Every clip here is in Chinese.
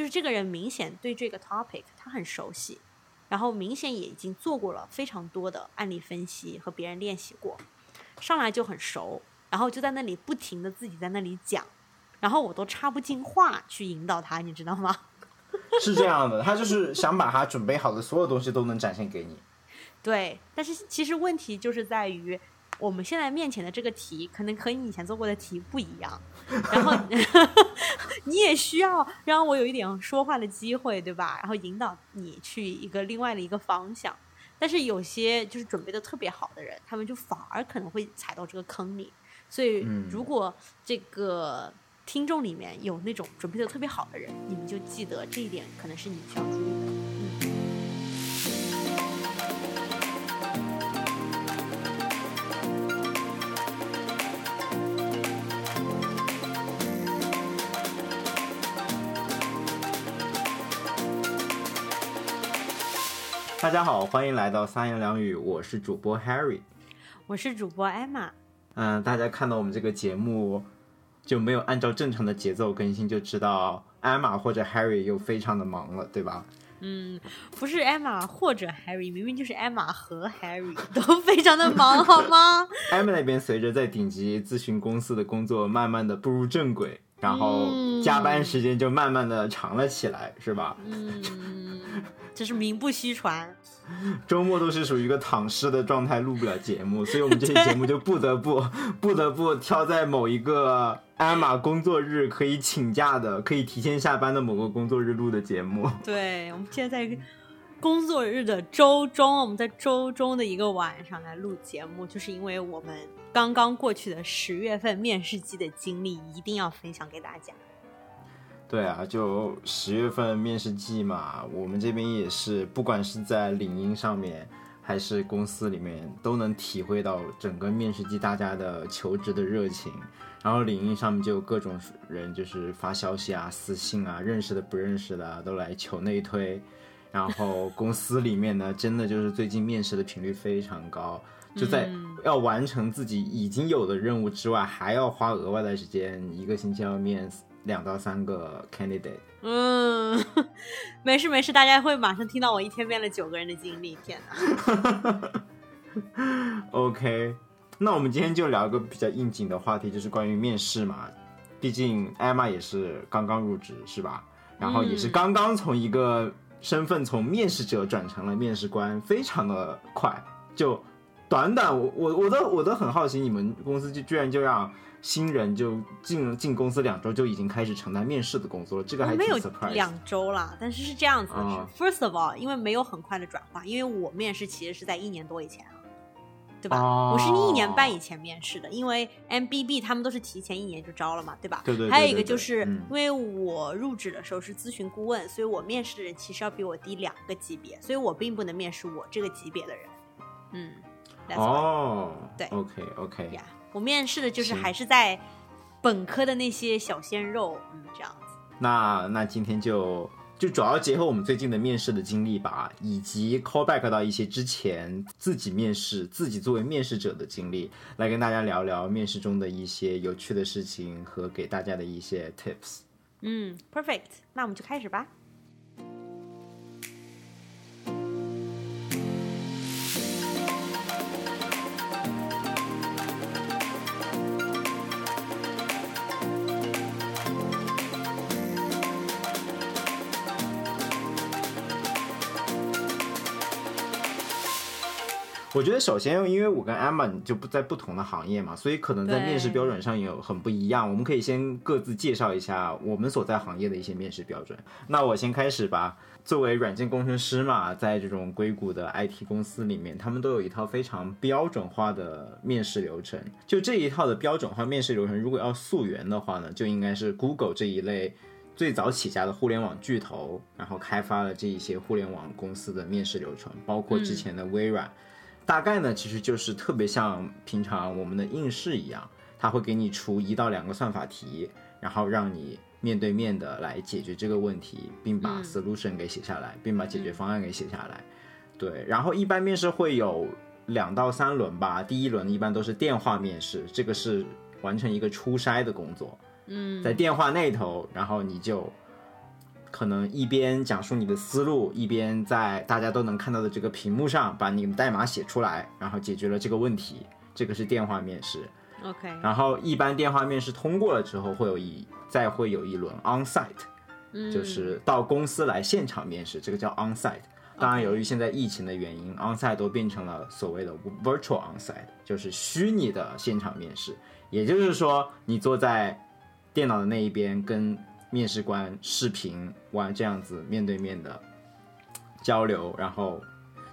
就是这个人明显对这个 topic 他很熟悉，然后明显也已经做过了非常多的案例分析和别人练习过，上来就很熟，然后就在那里不停的自己在那里讲，然后我都插不进话去引导他，你知道吗？是这样的，他就是想把他准备好的所有东西都能展现给你。对，但是其实问题就是在于，我们现在面前的这个题可能和你以前做过的题不一样，然后 你也需要让我有一点说话的机会，对吧？然后引导你去一个另外的一个方向。但是有些就是准备的特别好的人，他们就反而可能会踩到这个坑里。所以，如果这个听众里面有那种准备的特别好的人，你们就记得这一点，可能是你需要注意的。大家好，欢迎来到三言两语，我是主播 Harry，我是主播 Emma。嗯，大家看到我们这个节目就没有按照正常的节奏更新，就知道 Emma 或者 Harry 又非常的忙了，对吧？嗯，不是 Emma 或者 Harry，明明就是 Emma 和 Harry 都非常的忙，好吗？Emma 那边随着在顶级咨询公司的工作慢慢的步入正轨，然后加班时间就慢慢的长了起来，是吧？嗯。这是名不虚传，周末都是属于一个躺尸的状态，录不了节目，所以我们这期节目就不得不 不得不挑在某一个艾玛工作日可以请假的、可以提前下班的某个工作日录的节目。对，我们现在在工作日的周中，我们在周中的一个晚上来录节目，就是因为我们刚刚过去的十月份面试季的经历，一定要分享给大家。对啊，就十月份面试季嘛，我们这边也是，不管是在领英上面，还是公司里面，都能体会到整个面试季大家的求职的热情。然后领英上面就有各种人，就是发消息啊、私信啊，认识的不认识的都来求内推。然后公司里面呢，真的就是最近面试的频率非常高，就在要完成自己已经有的任务之外，还要花额外的时间，一个星期要面。两到三个 candidate，嗯，没事没事，大家会马上听到我一天面了九个人的经历。天哪！OK，那我们今天就聊一个比较应景的话题，就是关于面试嘛。毕竟艾玛也是刚刚入职，是吧？然后也是刚刚从一个身份从面试者转成了面试官，非常的快，就短短我我我都我都很好奇，你们公司就居然就让。新人就进进公司两周就已经开始承担面试的工作了，这个还没有两周了，但是是这样子的。First of all，因为没有很快的转化，因为我面试其实是在一年多以前啊，对吧？我是一年半以前面试的，因为 MBB 他们都是提前一年就招了嘛，对吧？对对。还有一个就是因为我入职的时候是咨询顾问，所以我面试的人其实要比我低两个级别，所以我并不能面试我这个级别的人。嗯。哦。对。OK OK。呀。我面试的就是还是在本科的那些小鲜肉，嗯，这样子。那那今天就就主要结合我们最近的面试的经历吧，以及 call back 到一些之前自己面试、自己作为面试者的经历，来跟大家聊聊面试中的一些有趣的事情和给大家的一些 tips。嗯，perfect，那我们就开始吧。我觉得首先，因为我跟 Emma 就不在不同的行业嘛，所以可能在面试标准上也有很不一样。我们可以先各自介绍一下我们所在行业的一些面试标准。那我先开始吧。作为软件工程师嘛，在这种硅谷的 IT 公司里面，他们都有一套非常标准化的面试流程。就这一套的标准化面试流程，如果要溯源的话呢，就应该是 Google 这一类最早起家的互联网巨头，然后开发了这一些互联网公司的面试流程，包括之前的微软。大概呢，其实就是特别像平常我们的应试一样，他会给你出一到两个算法题，然后让你面对面的来解决这个问题，并把 solution 给写下来，并把解决方案给写下来。对，然后一般面试会有两到三轮吧，第一轮一般都是电话面试，这个是完成一个初筛的工作。嗯，在电话那头，然后你就。可能一边讲述你的思路，一边在大家都能看到的这个屏幕上把你的代码写出来，然后解决了这个问题。这个是电话面试。OK，然后一般电话面试通过了之后，会有一再会有一轮 onsite，嗯，就是到公司来现场面试，这个叫 onsite。当然，由于现在疫情的原因，onsite 都变成了所谓的 virtual onsite，就是虚拟的现场面试。也就是说，你坐在电脑的那一边，跟面试官视频玩这样子面对面的交流，然后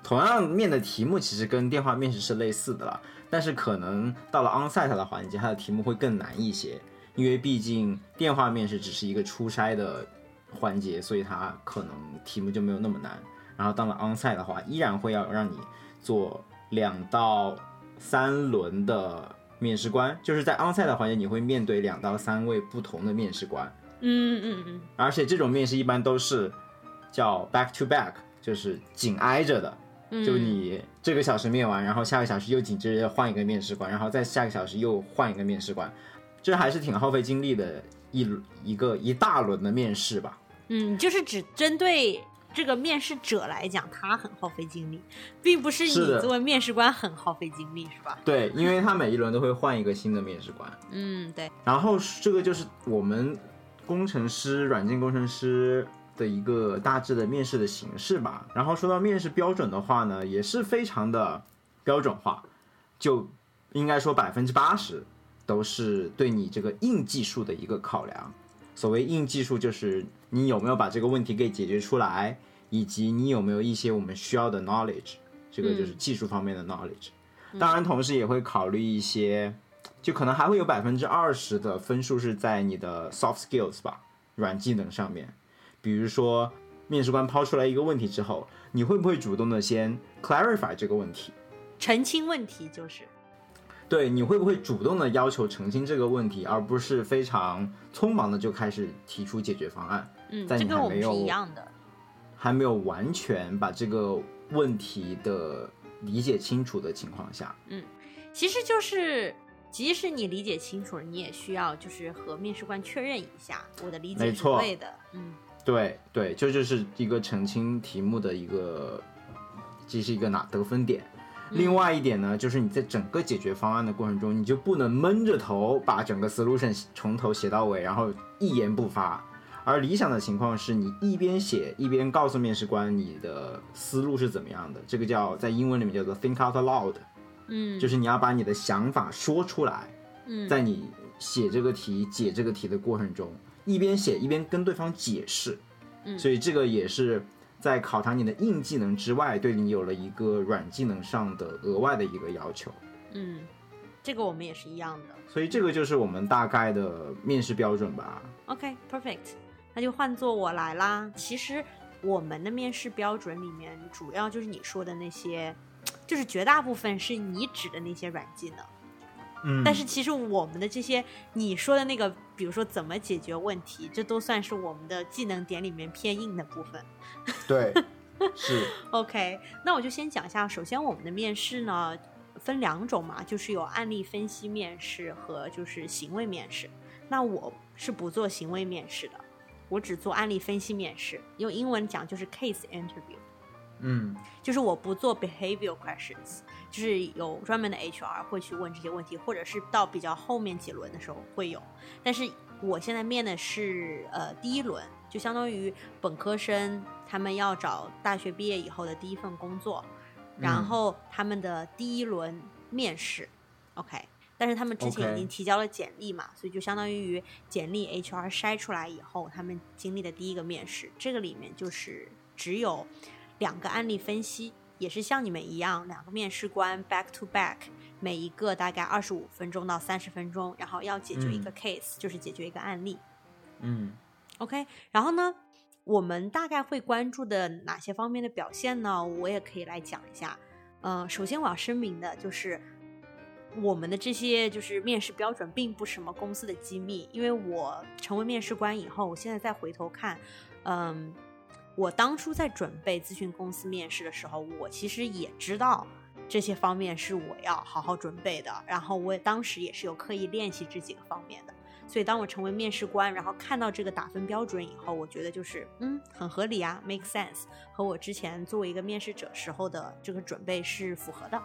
同样面的题目其实跟电话面试是类似的了，但是可能到了 onsite 的环节，它的题目会更难一些，因为毕竟电话面试只是一个初筛的环节，所以它可能题目就没有那么难。然后到了 onsite 的话，依然会要让你做两到三轮的面试官，就是在 onsite 的环节，你会面对两到三位不同的面试官，嗯嗯嗯而且这种面试一般都是叫 back to back，就是紧挨着的。嗯，就你这个小时面完，然后下个小时又紧接着换一个面试官，然后再下个小时又换一个面试官，这还是挺耗费精力的一轮一个一大轮的面试吧。嗯，就是只针对这个面试者来讲，他很耗费精力，并不是你作为面试官很耗费精力，是吧？对，因为他每一轮都会换一个新的面试官，嗯，对，然后这个就是我们工程师、软件工程师的一个大致的面试的形式吧。然后说到面试标准的话呢，也是非常的标准化，就应该说百分之八十都是对你这个硬技术的一个考量。所谓硬技术，就是你有没有把这个问题给解决出来，以及你有没有一些我们需要的 knowledge，这个就是技术方面的 knowledge。当然，同时也会考虑一些，就可能还会有百分之二十的分数是在你的 soft skills 吧，软技能上面。比如说，面试官抛出来一个问题之后，你会不会主动的先 clarify 这个问题？澄清问题就是，对，你会不会主动的要求澄清这个问题，而不是非常匆忙的就开始提出解决方案，嗯，在这跟我们是你还没有一样的。还没有完全把这个问题的理解清楚的情况下，嗯其实就是，即使你理解清楚了，你也需要就是和面试官确认一下，我的理解是错对的。嗯对对，这就是一个澄清题目的一个，这是一个拿得分点。另外一点呢，就是你在整个解决方案的过程中，你就不能闷着头把整个 solution 从头写到尾，然后一言不发。而理想的情况是你一边写一边告诉面试官你的思路是怎么样的，这个叫在英文里面叫做 think out loud，嗯，就是你要把你的想法说出来。嗯在你写这个题、解这个题的过程中，一边写一边跟对方解释。嗯所以这个也是在考察你的硬技能之外，对你有了一个软技能上的额外的一个要求。嗯，这个我们也是一样的。所以这个就是我们大概的面试标准吧。OK，perfect，、那就换做我来啦。其实我们的面试标准里面，主要就是你说的那些，就是绝大部分是你指的那些软技能。嗯但是其实我们的这些你说的那个，比如说怎么解决问题，这都算是我们的技能点里面偏硬的部分。对，是 OK，那我就先讲一下。首先，我们的面试呢分两种嘛，就是有案例分析面试和就是行为面试。那我是不做行为面试的，我只做案例分析面试。用英文讲就是 case interview，嗯就是我不做 behavioral questions，就是有专门的 HR 会去问这些问题，或者是到比较后面几轮的时候会有。但是我现在面的是呃第一轮，就相当于本科生他们要找大学毕业以后的第一份工作，然嗯后他们的第一轮面试，OK。但是他们之前已经提交了简历嘛所以就相当于简历 HR 筛出来以后，他们经历的第一个面试，这个里面就是只有两个案例分析，也是像你们一样，两个面试官 back to back，每一个大概二十五分钟到三十分钟，然后要解决一个嗯 case，、就是解决一个案例。嗯 OK，然后呢，我们大概会关注的哪些方面的表现呢？我也可以来讲一下。嗯、首先我要声明的就是，我们的这些就是面试标准并不是什么公司的机密，因为我成为面试官以后，我现在再回头看，嗯，我当初在准备咨询公司面试的时候，我其实也知道。这些方面是我要好好准备的，然后我也当时也是有刻意练习这几个方面的，所以当我成为面试官，然后看到这个打分标准以后，我觉得就是嗯很合理啊，make sense，和我之前作为一个面试者时候的这个准备是符合的。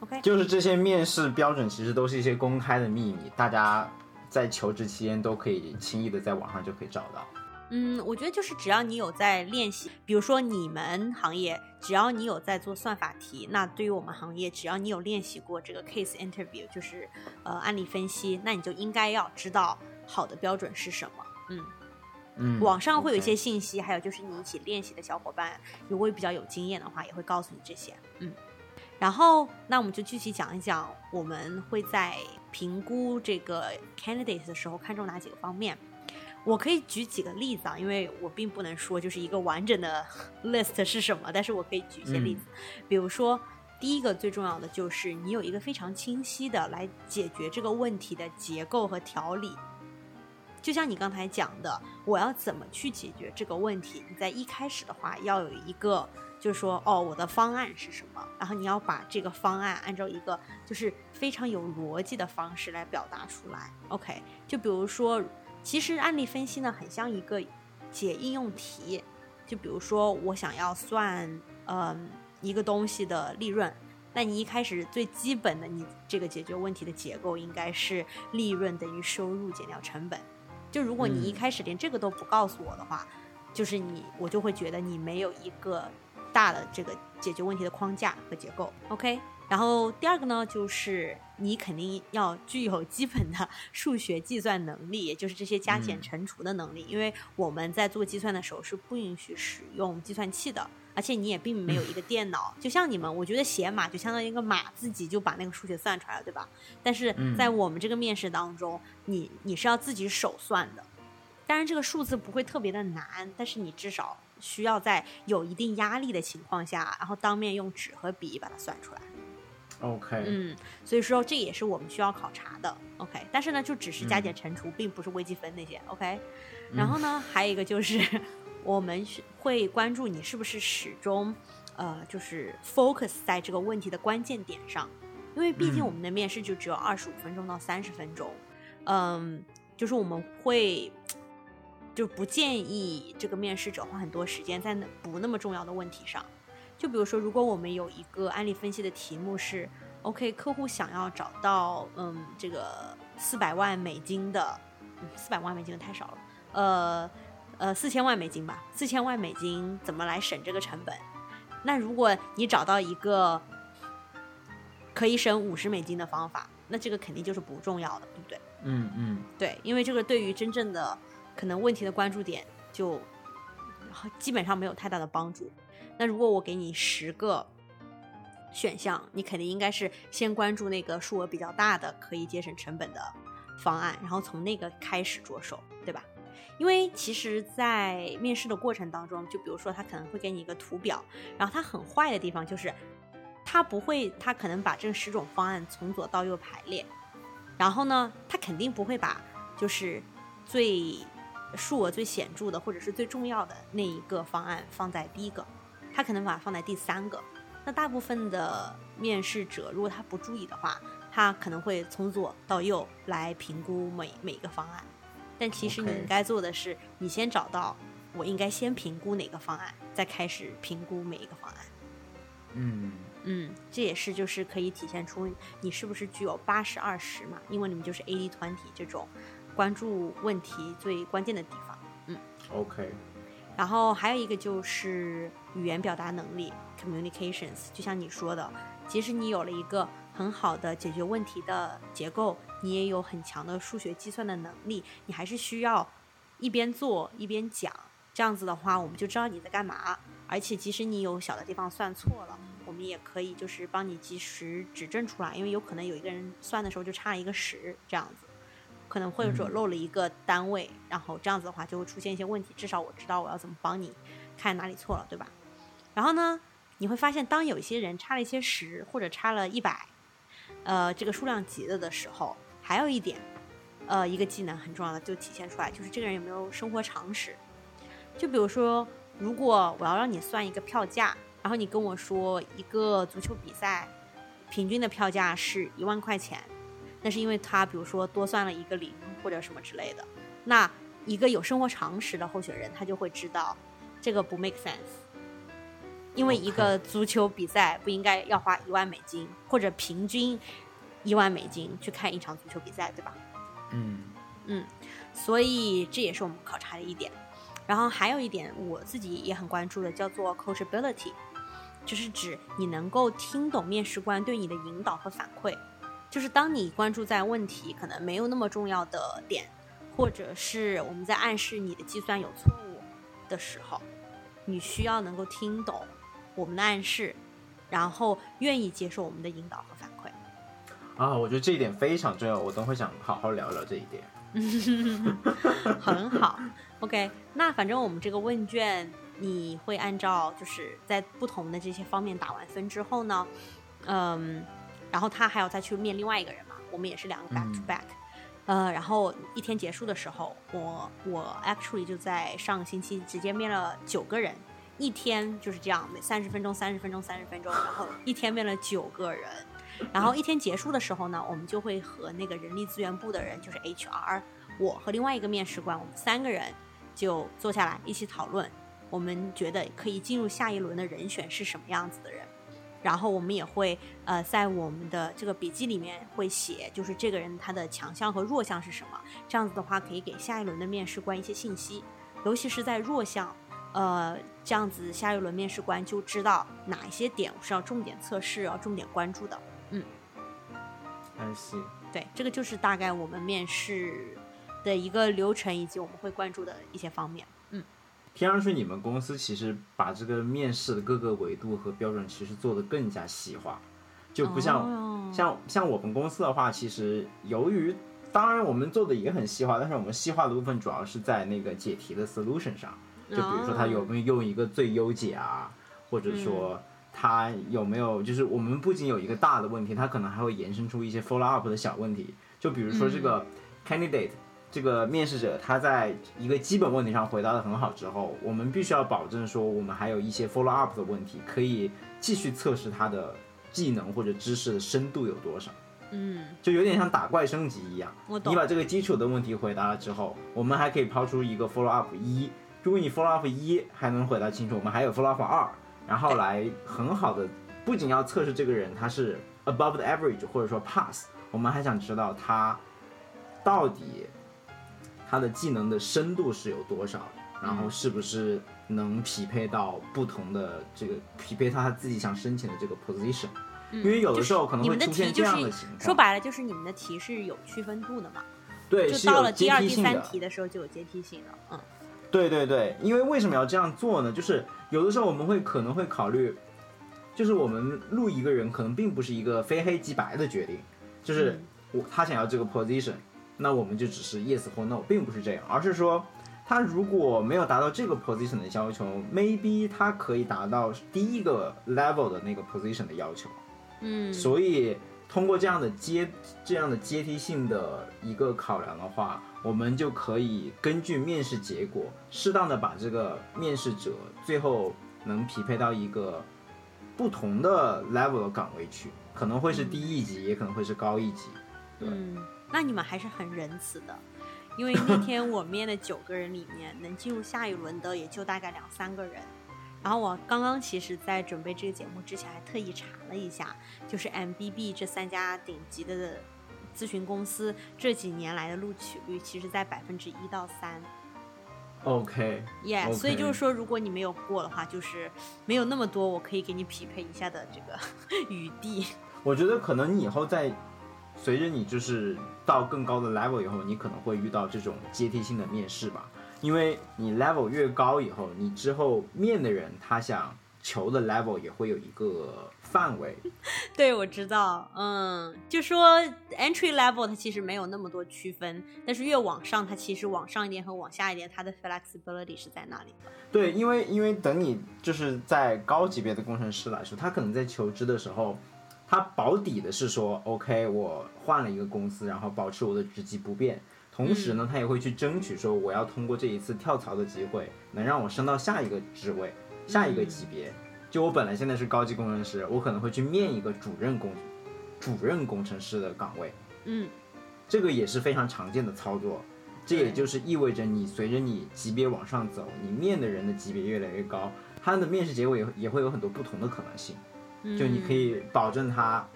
OK，就是这些面试标准其实都是一些公开的秘密，大家在求职期间都可以轻易的在网上就可以找到。嗯，我觉得就是只要你有在练习，比如说你们行业，只要你有在做算法题，那对于我们行业，只要你有练习过这个 case interview，就是呃案例分析，那你就应该要知道好的标准是什么。嗯嗯，网上会有一些信息，还有就是你一起练习的小伙伴，如果比较有经验的话，也会告诉你这些。嗯，然后那我们就具体讲一讲，我们会在评估这个 candidate 的时候看重哪几个方面。我可以举几个例子啊，因为我并不能说就是一个完整的 list 是什么，但是我可以举一些例子，比如说。第一个最重要的就是你有一个非常清晰的来解决这个问题的结构和条理，就像你刚才讲的，我要怎么去解决这个问题？你在一开始的话要有一个，就是说，哦，我的方案是什么？然后你要把这个方案按照一个就是非常有逻辑的方式来表达出来。OK，就比如说，其实案例分析呢，很像一个解应用题。就比如说，我想要算，嗯、一个东西的利润。那你一开始最基本的，你这个解决问题的结构应该是利润等于收入减掉成本。就如果你一嗯开始连这个都不告诉我的话，就是你我就会觉得你没有一个大的这个解决问题的框架和结构。OK，然后第二个呢，就是你肯定要具有基本的数学计算能力，也就是这些加减嗯乘除的能力，因为我们在做计算的时候是不允许使用计算器的。而且你也并没有一个电脑，就像你们，我觉得写码就相当于一个码，自己就把那个数学算出来了，对吧？但是嗯在我们这个面试当中，你你是要自己手算的。当然，这个数字不会特别的难，但是你至少需要在有一定压力的情况下，然后当面用纸和笔把它算出来。OK，嗯，所以说这也是我们需要考察的。OK，但是呢，就只是加减乘除，并不是微积分那些。OK，然后呢，还有一个就是我们会关注你是不是始终呃，就是 focus 在这个问题的关键点上，因为毕竟我们的面试就只有二十五分钟到三十分钟。嗯，就是我们会。就不建议这个面试者花很多时间在那不那么重要的问题上，就比如说，如果我们有一个案例分析的题目是 OK，客户想要找到嗯这个四百万美金的，嗯四百万美金的太少了，呃呃四千万美金吧，四千万美金怎么来省这个成本？那如果你找到一个可以省五十美金的方法，那这个肯定就是不重要的，对不对？嗯嗯对，因为这个对于真正的可能问题的关注点就基本上没有太大的帮助。那如果我给你十个选项，你肯定应该是先关注那个数额比较大的可以节省成本的方案，然后从那个开始着手，对吧？因为其实，在面试的过程当中，就比如说他可能会给你一个图表，然后他很坏的地方就是，他不会，他可能把这十种方案从左到右排列，然后呢，他肯定不会把就是最数额最显著的或者是最重要的那一个方案放在第一个，他可能把它放在第三个。那大部分的面试者，如果他不注意的话，他可能会从左到右来评估每每一个方案。但其实你应该做的是，你先找到我应该先评估哪个方案，再开始评估每一个方案。嗯嗯，这也是就是可以体现出你是不是具有八十二十嘛，因为你们就是 eighty twenty 这种关注问题最关键的地方。嗯，OK，然后还有一个就是语言表达能力 （communications），就像你说的，即使你有了一个很好的解决问题的结构，你也有很强的数学计算的能力，你还是需要一边做一边讲。这样子的话，我们就知道你在干嘛。而且，即使你有小的地方算错了，我们也可以就是帮你及时指正出来，因为有可能有一个人算的时候就差了一个十，这样子。可能或者漏了一个单位，然后这样子的话就会出现一些问题。至少我知道我要怎么帮你看哪里错了，对吧？然后呢，你会发现当有一些人差了一些十或者差了一百，呃，这个数量级的的时候，还有一点，呃，一个技能很重要的就体现出来，就是这个人有没有生活常识。就比如说，如果我要让你算一个票价，然后你跟我说一个足球比赛平均的票价是一万块钱。那是因为他比如说多算了一个零或者什么之类的，那一个有生活常识的候选人他就会知道这个不 make sense。因为一个足球比赛不应该要花一万美金，或者平均一万美金去看一场足球比赛，对吧？嗯嗯，所以这也是我们考察的一点。然后还有一点我自己也很关注的，叫做 coachability，就是指你能够听懂面试官对你的引导和反馈。就是当你关注在问题可能没有那么重要的点，或者是我们在暗示你的计算有错误的时候，你需要能够听懂。我们的暗示，然后愿意接受我们的引导和反馈。啊，我觉得这一点非常重要，我等会想好好聊聊这一点。很好，OK。那反正我们这个问卷，你会按照就是在不同的这些方面打完分之后呢，嗯，然后他还要再去面另外一个人嘛，我们也是两个 back to back，呃，然后一天结束的时候，我我 actually 就在上个星期直接面了九个人。一天就是这样，每三十分钟、三十分钟、三十分钟，然后一天面了九个人，然后一天结束的时候呢，我们就会和那个人力资源部的人，就是 HR，我和另外一个面试官，我们三个人就坐下来一起讨论，我们觉得可以进入下一轮的人选是什么样子的人，然后我们也会呃在我们的这个笔记里面会写，就是这个人他的强项和弱项是什么，这样子的话可以给下一轮的面试官一些信息，尤其是在弱项。呃，这样子下一轮面试官就知道哪一些点是要重点测试、要重点关注的。嗯。对，这个就是大概我们面试的一个流程，以及我们会关注的一些方面。嗯，听上去你们公司其实把这个面试的各个维度和标准其实做得更加细化，就不像像像我们公司的话，其实由于当然我们做的也很细化，但是我们细化的部分主要是在那个解题的 solution 上。就比如说他有没有用一个最优解啊，或者说他有没有就是我们不仅有一个大的问题，他可能还会延伸出一些 follow up 的小问题。就比如说这个 candidate 这个面试者他在一个基本问题上回答的很好之后，我们必须要保证说我们还有一些 follow up 的问题可以继续测试他的技能或者知识的深度有多少。嗯，就有点像打怪升级一样。你把这个基础的问题回答了之后，我们还可以抛出一个 follow up 一。如果你 follow up 一还能回答清楚，我们还有 follow up 二，然后来很好的，不仅要测试这个人他是 above the average 或者说 pass，我们还想知道他到底他的技能的深度是有多少，然后是不是能匹配到不同的这个匹配到他自己想申请的这个 position，因为有的时候可能会出现这样的情况。说白了就是你们的题是有区分度的嘛？对，就到了第二、第三题的时候就有阶梯性了，嗯。对对对，因为为什么要这样做呢？就是有的时候我们会可能会考虑，就是我们录一个人可能并不是一个非黑即白的决定，就是我他想要这个 position，那我们就只是 yes 或 no，并不是这样，而是说他如果没有达到这个 position 的要求，maybe 他可以达到第一个 level 的那个 position 的要求，嗯，所以通过这样的阶这样的阶梯性的一个考量的话。我们就可以根据面试结果，适当的把这个面试者最后能匹配到一个不同的 level 的岗位去，可能会是低一级，也可能会是高一级。嗯，那你们还是很仁慈的，因为那天我面的九个人里面，能进入下一轮的也就大概两三个人。然后我刚刚其实，在准备这个节目之前，还特意查了一下，就是 MBB 这三家顶级的。咨询公司这几年来的录取率，其实在百分之一到三。OK，Yeah，所以就是说，如果你没有过的话，就是没有那么多我可以给你匹配一下的这个 余地。我觉得可能你以后在随着你就是到更高的 level 以后，你可能会遇到这种阶梯性的面试吧，因为你 level 越高以后，你之后面的人他想求的 level 也会有一个。范围，对，我知道，嗯，就说 entry level 它其实没有那么多区分，但是越往上，它其实往上一点和往下一点，它的 flexibility 是在那里的。对，因为因为等你就是在高级别的工程师来说，他可能在求职的时候，他保底的是说，OK，我换了一个公司，然后保持我的职级不变，同时呢，他也会去争取说，我要通过这一次跳槽的机会，能让我升到下一个职位，下一个级别。就我本来现在是高级工程师，我可能会去面一个主任工，主任工程师的岗位。嗯，这个也是非常常见的操作。这也就是意味着你随着你级别往上走，你面的人的级别越来越高，他的面试结果也也会有很多不同的可能性。就你可以保证他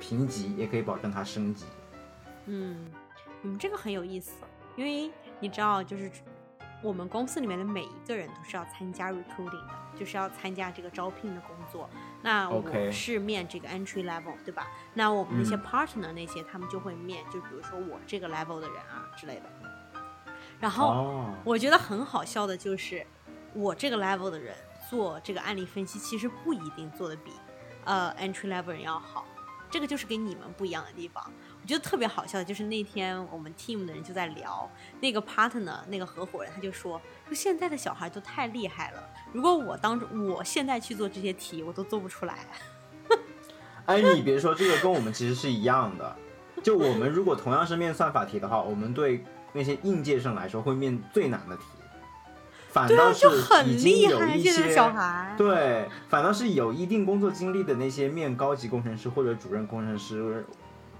评级，也可以保证他升级。嗯，你们这个很有意思，因为你知道，就是我们公司里面的每一个人都是要参加 recruiting 的，就是要参加这个招聘的工作。那我 OK 是面这个 entry level，对吧？那我们那些嗯 partner 那些，他们就会面，就比如说我这个 level 的人啊之类的。然后哦，我觉得很好笑的就是，我这个 level 的人做这个案例分析，其实不一定做的比呃 entry level 人要好。这个就是跟你们不一样的地方。我觉得特别好笑的就是那天我们 team 的人就在聊，那个 partner 那个合伙人他就说，说现在的小孩都太厉害了，如果我当我现在去做这些题，我都做不出来。哎，你别说，这个跟我们其实是一样的。就我们如果同样是面算法题的话，我们对那些应届生来说会面最难的题，反倒是很已经厉害，有一些小孩。对，反倒是有一定工作经历的那些面高级工程师或者主任工程师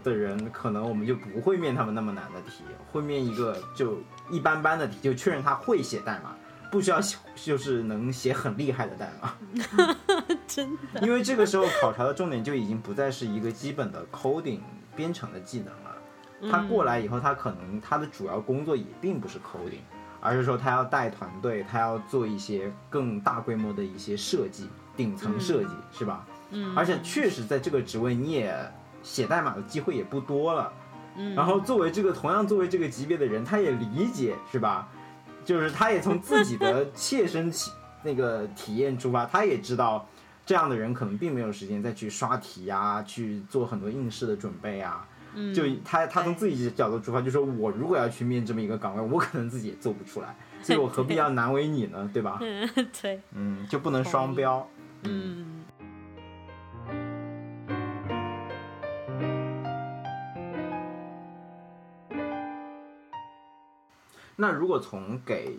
的人，可能我们就不会面他们那么难的题，会面一个就一般般的题，就确认他会写代码，不需要写 就是能写很厉害的代码。真的。因为这个时候考察的重点就已经不再是一个基本的 coding 编程的技能了，他过来以后，他可能他的主要工作也并不是 coding，而是说他要带团队，他要做一些更大规模的一些设计，顶层设计，是吧？嗯，而且确实在这个职位你也写代码的机会也不多了。嗯，然后作为这个同样作为这个级别的人，他也理解是吧？就是他也从自己的 切身体那个体验出发，他也知道这样的人可能并没有时间再去刷题啊，去做很多应试的准备啊。嗯就他他从自己的角度出发，就说我如果要去面这么一个岗位，我可能自己也做不出来，所以我何必要 难为你呢？对吧？嗯，对，嗯，就不能双标。嗯。那如果从给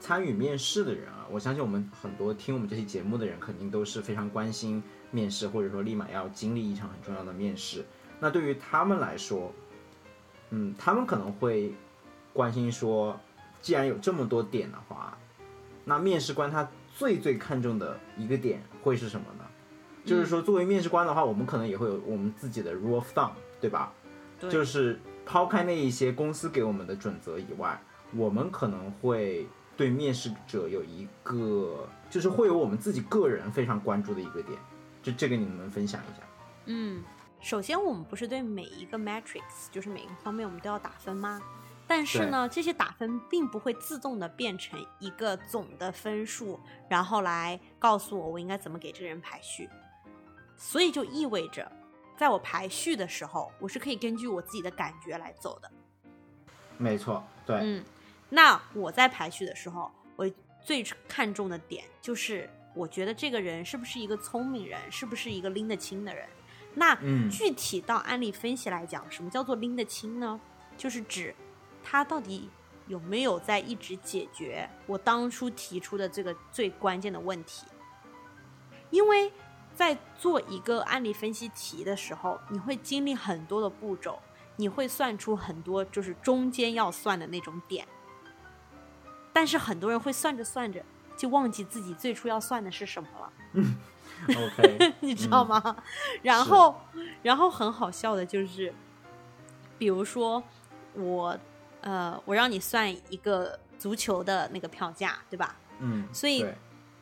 参与面试的人啊，我相信我们很多听我们这期节目的人，肯定都是非常关心面试，或者说立马要经历一场很重要的面试。那对于他们来说，嗯，他们可能会关心说，既然有这么多点的话，那面试官他最最看重的一个点会是什么呢？就是说，作为面试官的话，我们可能也会有我们自己的 rule of thumb，对吧？对就是抛开那一些公司给我们的准则以外，我们可能会对面试者有一个，就是会有我们自己个人非常关注的一个点，就这个你们分享一下。嗯，首先我们不是对每一个 matrix，就是每一个方面我们都要打分吗？但是呢，这些打分并不会自动的变成一个总的分数，然后来告诉我我应该怎么给这个人排序。所以就意味着，在我排序的时候，我是可以根据我自己的感觉来走的。没错，对，嗯，那我在排序的时候，我最看重的点就是，我觉得这个人是不是一个聪明人，是不是一个拎得清的人。那嗯具体到案例分析来讲，什么叫做拎得清呢？就是指他到底有没有在一直解决我当初提出的这个最关键的问题。因为在做一个案例分析题的时候，你会经历很多的步骤，你会算出很多就是中间要算的那种点，但是很多人会算着算着就忘记自己最初要算的是什么了。OK，你知道吗？然后，然后很好笑的就是，比如说我，呃，我让你算一个足球的那个票价，对吧？嗯，所以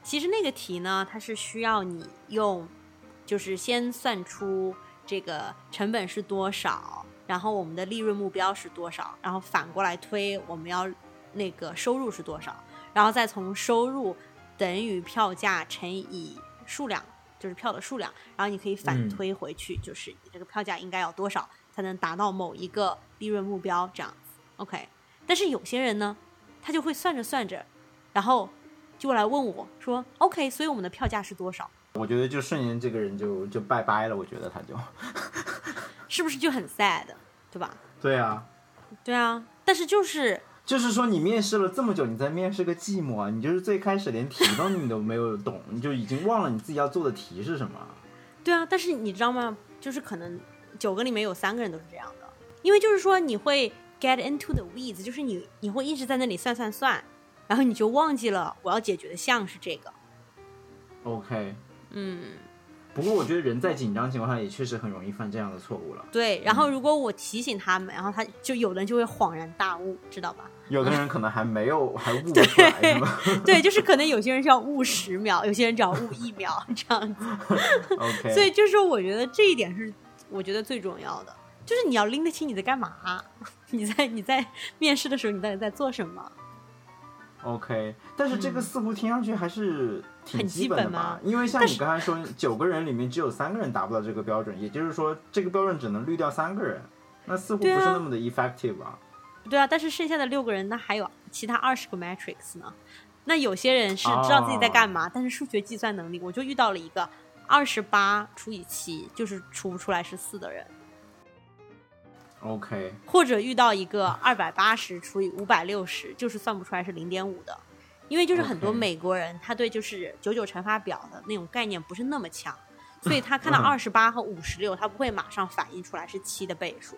其实那个题呢，它是需要你用，就是先算出这个成本是多少，然后我们的利润目标是多少，然后反过来推我们要那个收入是多少，然后再从收入等于票价乘以数量，就是票的数量，然后你可以反嗯推回去，就是你这个票价应该要多少才能达到某一个利润目标这样子。OK，但是有些人呢，他就会算着算着，然后就来问我说：“OK，所以我们的票价是多少？我觉得就瞬间这个人就就拜拜了，我觉得他就，是不是就很 sad，对吧？对啊，对啊，但是就是就是说你面试了这么久，你在面试个寂寞啊，你就是最开始连题都你都没有懂，你就已经忘了你自己要做的题是什么。对啊，但是你知道吗？就是可能九个里面有三个人都是这样的。因为就是说你会 get into the weeds，就是你你会一直在那里算算算，然后你就忘记了我要解决的项是这个。OK，嗯，不过我觉得人在紧张情况下也确实很容易犯这样的错误了。对。然后如果我提醒他们，然后他就有的人就会恍然大悟，知道吧？有的人可能还没有还悟不出来，是 吧对，就是可能有些人是要悟十秒，有些人只要悟一秒这样子。OK，所以就是我觉得这一点是我觉得最重要的，就是你要拎得清你在干嘛，你在你在面试的时候你到底在做什么。OK，但是这个似乎听上去还是嗯很基基本吧？因为像你刚才说，九个人里面只有三个人达不到这个标准，也就是说这个标准只能滤掉三个人，那似乎不是那么的 effective 啊。对啊，但是剩下的六个人，那还有其他二十个 matrix 呢。那有些人是知道自己在干嘛，但是数学计算能力，我就遇到了一个二十八除以七就是除不出来是四的人，OK，或者遇到一个二百八十除以五百六十就是算不出来是零点五的，因为就是很多美国人他对就是九九乘法表的那种概念不是那么强，所以他看到嗯二十八和五十六，他不会马上反应出来是七的倍数。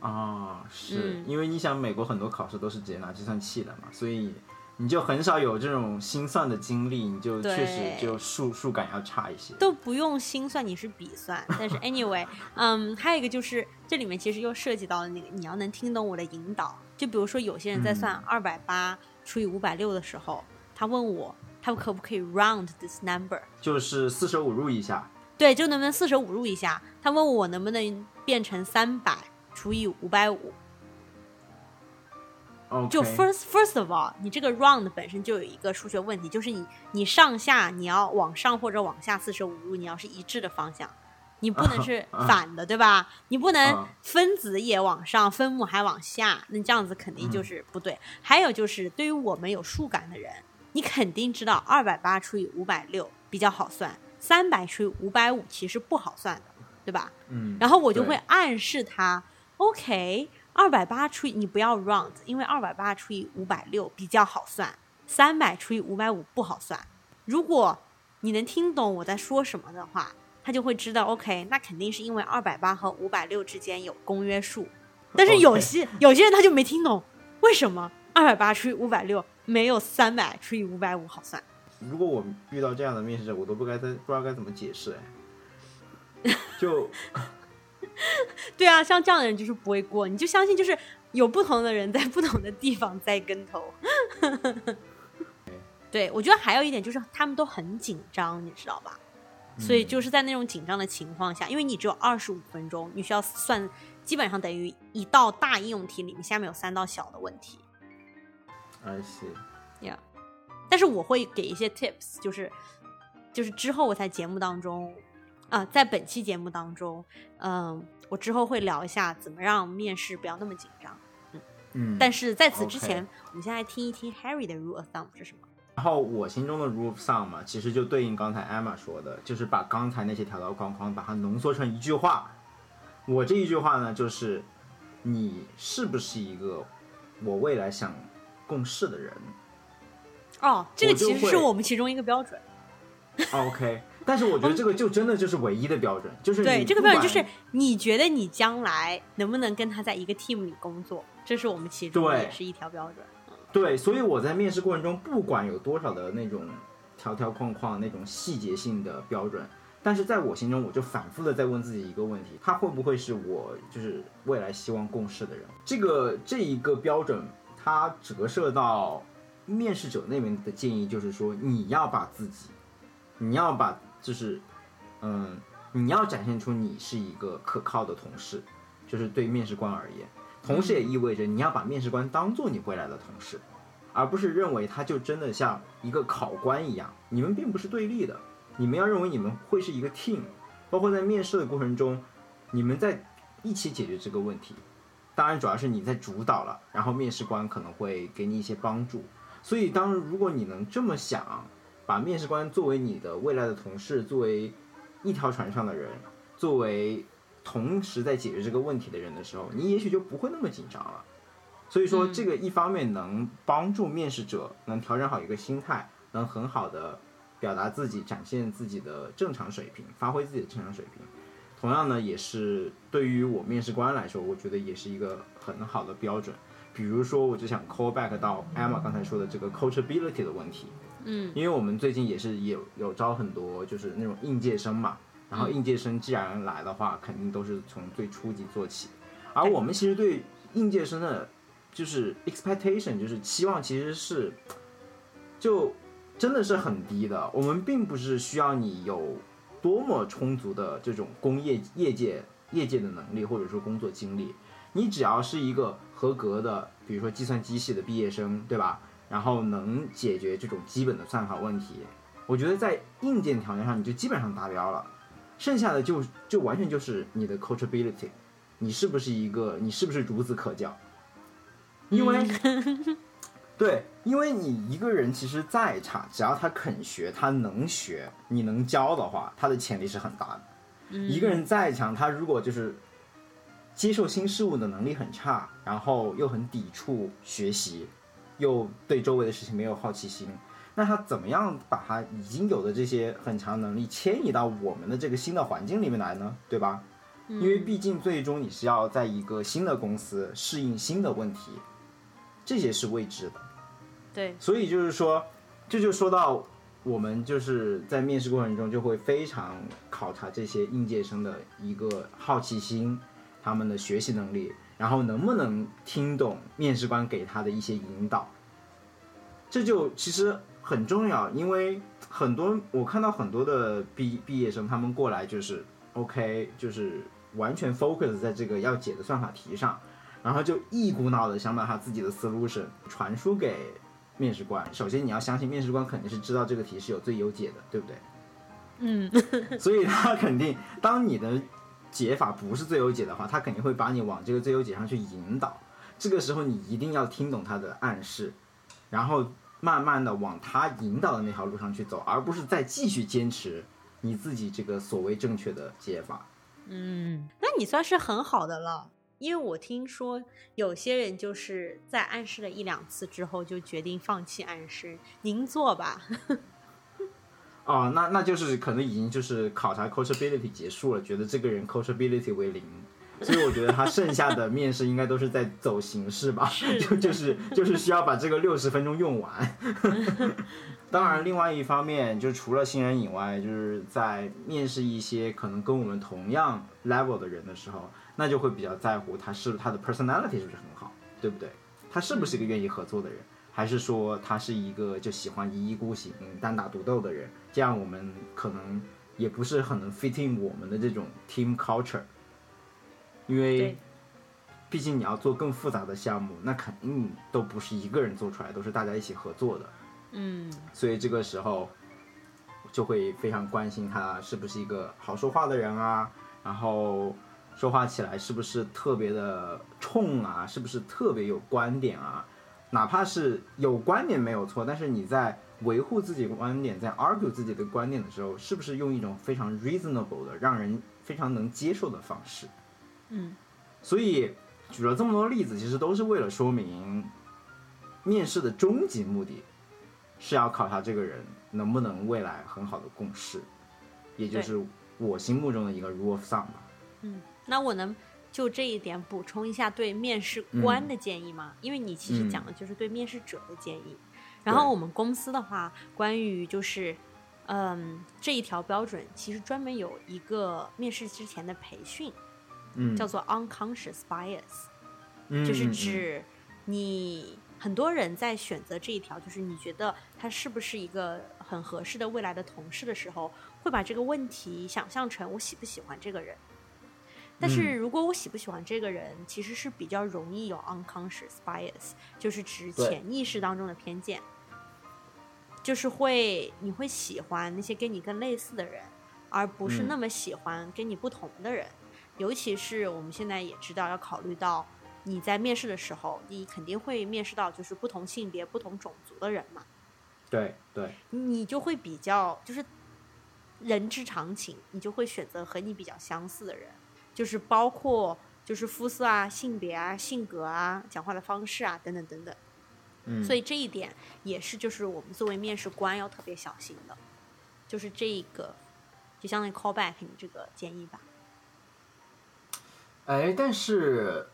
哦，是、嗯因为你想美国很多考试都是直接拿计算器的嘛，所以你就很少有这种心算的经历，你就确实就数数感要差一些。都不用心算，你是笔算。但是 anyway，嗯，还有一个就是这里面其实又涉及到了那个你要能听懂我的引导。就比如说有些人在算二百八除以五百六的时候，他问我他可不可以 round this number，就是四舍五入一下，对，就能不能四舍五入一下？他问我能不能变成三百除以五百五。就 first first of all，你这个 round 本身就有一个数学问题，就是你你上下你要往上或者往下四舍五入，你要是一致的方向，你不能是 反的，对吧？你不能啊分子也往上，分母还往下，那这样子肯定就是不对。还有就是对于我们有数感的人，你肯定知道二百八除以五百六比较好算，三百除以五百五其实不好算的，对吧？嗯，然后我就会暗示他，OK，二百八除以你不要 round，因为二百八除以五百六比较好算，三百除以五百五不好算。如果你能听懂我在说什么的话，他就会知道 OK，那肯定是因为二百八和五百六之间有公约数。但是 有些有些人他就没听懂，为什么二百八除以五百六没有三百除以五百五好算？如果我遇到这样的面试者，我都不该在不知道该怎么解释哎，就 对啊，像这样的人就是不会过，你就相信就是有不同的人在不同的地方栽跟头。对，我觉得还有一点就是他们都很紧张，你知道吧？所以就是在那种紧张的情况下，因为你只有二十五分钟，你需要算，基本上等于一道大应用题里面下面有三道小的问题。I see，Yeah，但是我会给一些 tips，就是就是之后我在节目当中，啊、在本期节目当中，嗯、我之后会聊一下怎么让面试不要那么紧张。嗯，但是在此之前我们先来听一听 Harry 的 rule of thumb 是什么。然后我心中的 rule of thumb 嘛，其实就对应刚才 Emma 说的，就是把刚才那些条条框框把它浓缩成一句话。我这一句话呢，就是你是不是一个我未来想共事的人哦，这个其实是我们其中一个标准。？OK，但是我觉得这个就真的就是唯一的标准，就是对，你这个标准就是你觉得你将来能不能跟他在一个 team 里工作，这是我们其中对也是一条标准。对，所以我在面试过程中，不管有多少的那种条条框框、那种细节性的标准，但是在我心中，我就反复的在问自己一个问题：他会不会是我就是未来希望共事的人？这个这一个标准，它折射到面试者那边的建议就是说，你要把自己，你要把就是，嗯，你要展现出你是一个可靠的同事，就是对面试官而言。同时也意味着你要把面试官当做你未来的同事，而不是认为他就真的像一个考官一样，你们并不是对立的，你们要认为你们会是一个 team，包括在面试的过程中，你们在一起解决这个问题。当然，主要是你在主导了，然后面试官可能会给你一些帮助。所以，当如果你能这么想，把面试官作为你的未来的同事，作为一条船上的人，作为同时在解决这个问题的人的时候，你也许就不会那么紧张了。所以说，嗯这个一方面能帮助面试者能调整好一个心态，能很好的表达自己，展现自己的正常水平，发挥自己的正常水平。同样呢，也是对于我面试官来说，我觉得也是一个很好的标准。比如说，我就想 call back 到 Emma 刚才说的这个 coachability 的问题。嗯，因为我们最近也是有有招很多就是那种应届生嘛，然后应届生既然来的话，肯定都是从最初级做起。而我们其实对应届生的，就是 expectation，就是期望其实是，就真的是很低的。我们并不是需要你有多么充足的这种工业业界业界的能力或者说工作经历，你只要是一个合格的，比如说计算机系的毕业生，对吧？然后能解决这种基本的算法问题，我觉得在硬件条件上你就基本上达标了，剩下的就就完全就是你的 coachability，你是不是一个你是不是孺子可教？因为，对，因为你一个人其实再差，只要他肯学，他能学，你能教的话，他的潜力是很大的。一个人再强，他如果就是接受新事物的能力很差，然后又很抵触学习。又对周围的事情没有好奇心，那他怎么样把他已经有的这些很强能力迁移到我们的这个新的环境里面来呢？对吧？因为毕竟最终你是要在一个新的公司适应新的问题，这些是未知的。对，所以就是说，这就说到我们就是在面试过程中就会非常考察这些应届生的一个好奇心，他们的学习能力。然后能不能听懂面试官给他的一些引导，这就其实很重要，因为很多我看到很多的毕毕业生，他们过来就是 OK，就是完全 focus 在这个要解的算法题上，然后就一股脑的想把他自己的 solution 传输给面试官。首先你要相信面试官肯定是知道这个题是有最优解的，对不对？嗯，所以他肯定当你的。解法不是最优解的话，他肯定会把你往这个最优解上去引导。这个时候你一定要听懂他的暗示，然后慢慢的往他引导的那条路上去走，而不是再继续坚持你自己这个所谓正确的解法。嗯，那你算是很好的了，因为我听说有些人就是在暗示了一两次之后就决定放弃暗示。您做吧。哦，那那就是可能已经就是考察 coachability 结束了，觉得这个人 coachability 为零，所以我觉得他剩下的面试应该都是在走形式吧，就就是就是需要把这个六十分钟用完。当然，另外一方面，就除了新人以外，就是在面试一些可能跟我们同样 level 的人的时候，那就会比较在乎他是他的 personality 是不是很好，对不对？他是不是一个愿意合作的人？还是说他是一个就喜欢一意孤行、单打独斗的人？这样我们可能也不是很能 fit in 我们的这种 team culture，因为毕竟你要做更复杂的项目，那肯定都不是一个人做出来，都是大家一起合作的。嗯，所以这个时候就会非常关心他是不是一个好说话的人啊，然后说话起来是不是特别的冲啊，是不是特别有观点啊？哪怕是有观点没有错，但是你在维护自己观点，在 argue 自己的观点的时候，是不是用一种非常 reasonable 的、让人非常能接受的方式？嗯，所以举了这么多例子，其实都是为了说明，面试的终极目的是要考察这个人能不能未来很好的共事，也就是我心目中的一个 rule of thumb 吧。嗯，那我能。就这一点补充一下对面试官的建议吗？因为你其实讲的就是对面试者的建议。然后我们公司的话，关于就是，嗯，这一条标准其实专门有一个面试之前的培训，嗯，叫做 unconscious bias，嗯，就是指你很多人在选择这一条，就是你觉得他是不是一个很合适的未来的同事的时候，会把这个问题想象成我喜不喜欢这个人。但是如果我喜不喜欢这个人，其实是比较容易有 unconscious bias，就是指潜意识当中的偏见，就是会你会喜欢那些跟你更类似的人，而不是那么喜欢跟你不同的人。尤其是我们现在也知道，要考虑到你在面试的时候，你肯定会面试到就是不同性别、不同种族的人嘛。对对，你就会比较就是人之常情，你就会选择和你比较相似的人。就是包括就是肤色啊、性别啊、性格啊、讲话的方式啊等等等等，嗯，所以这一点也是就是我们作为面试官要特别小心的，就是这个就相当于 call back 你这个建议吧。哎，但是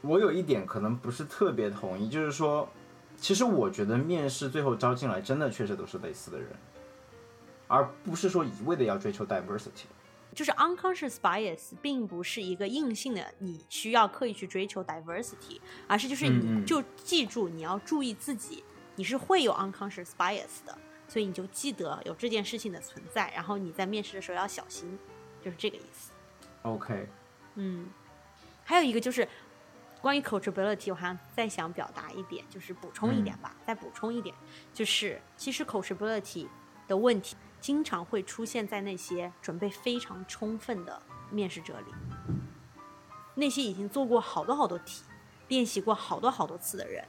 我有一点可能不是特别同意，就是说，其实我觉得面试最后招进来，真的确实都是类似的人，而不是说一味的要追求 diversity。就是 unconscious bias 并不是一个硬性的，你需要刻意去追求 diversity，而是就是你就记住你要注意自己，你是会有 unconscious bias 的，所以你就记得有这件事情的存在，然后你在面试的时候要小心，就是这个意思。OK，嗯，还有一个就是关于 coachability，我还想再想表达一点，就是补充一点吧，再补充一点，就是其实 coachability 的问题经常会出现在那些准备非常充分的面试者里，那些已经做过好多好多题、练习过好多好多次的人，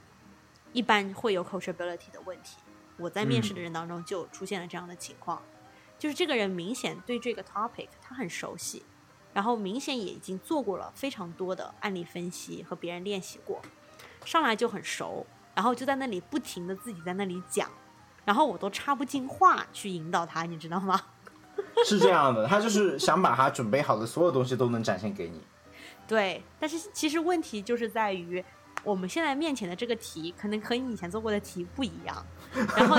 一般会有 coachability 的问题。我在面试的人当中就出现了这样的情况，就是这个人明显对这个 topic 他很熟悉，然后明显也已经做过了非常多的案例分析和别人练习过，上来就很熟，然后就在那里不停的自己在那里讲，然后我都插不进话去引导他，你知道吗？是这样的，他就是想把他准备好的所有东西都能展现给你。对，但是其实问题就是在于，我们现在面前的这个题，可能和你以前做过的题不一样，然后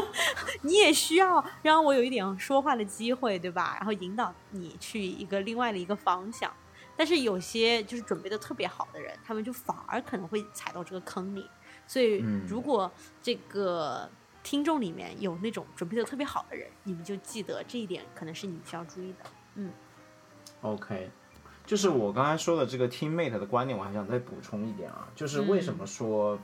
你也需要让我有一点说话的机会，对吧？然后引导你去一个另外的一个方向。但是有些就是准备的特别好的人，他们就反而可能会踩到这个坑里。所以嗯，如果这个听众里面有那种准备的特别好的人，你们就记得这一点，可能是你们需要注意的。嗯 OK，就是我刚才说的这个 teammate 的观点，我还想再补充一点啊，就是为什么说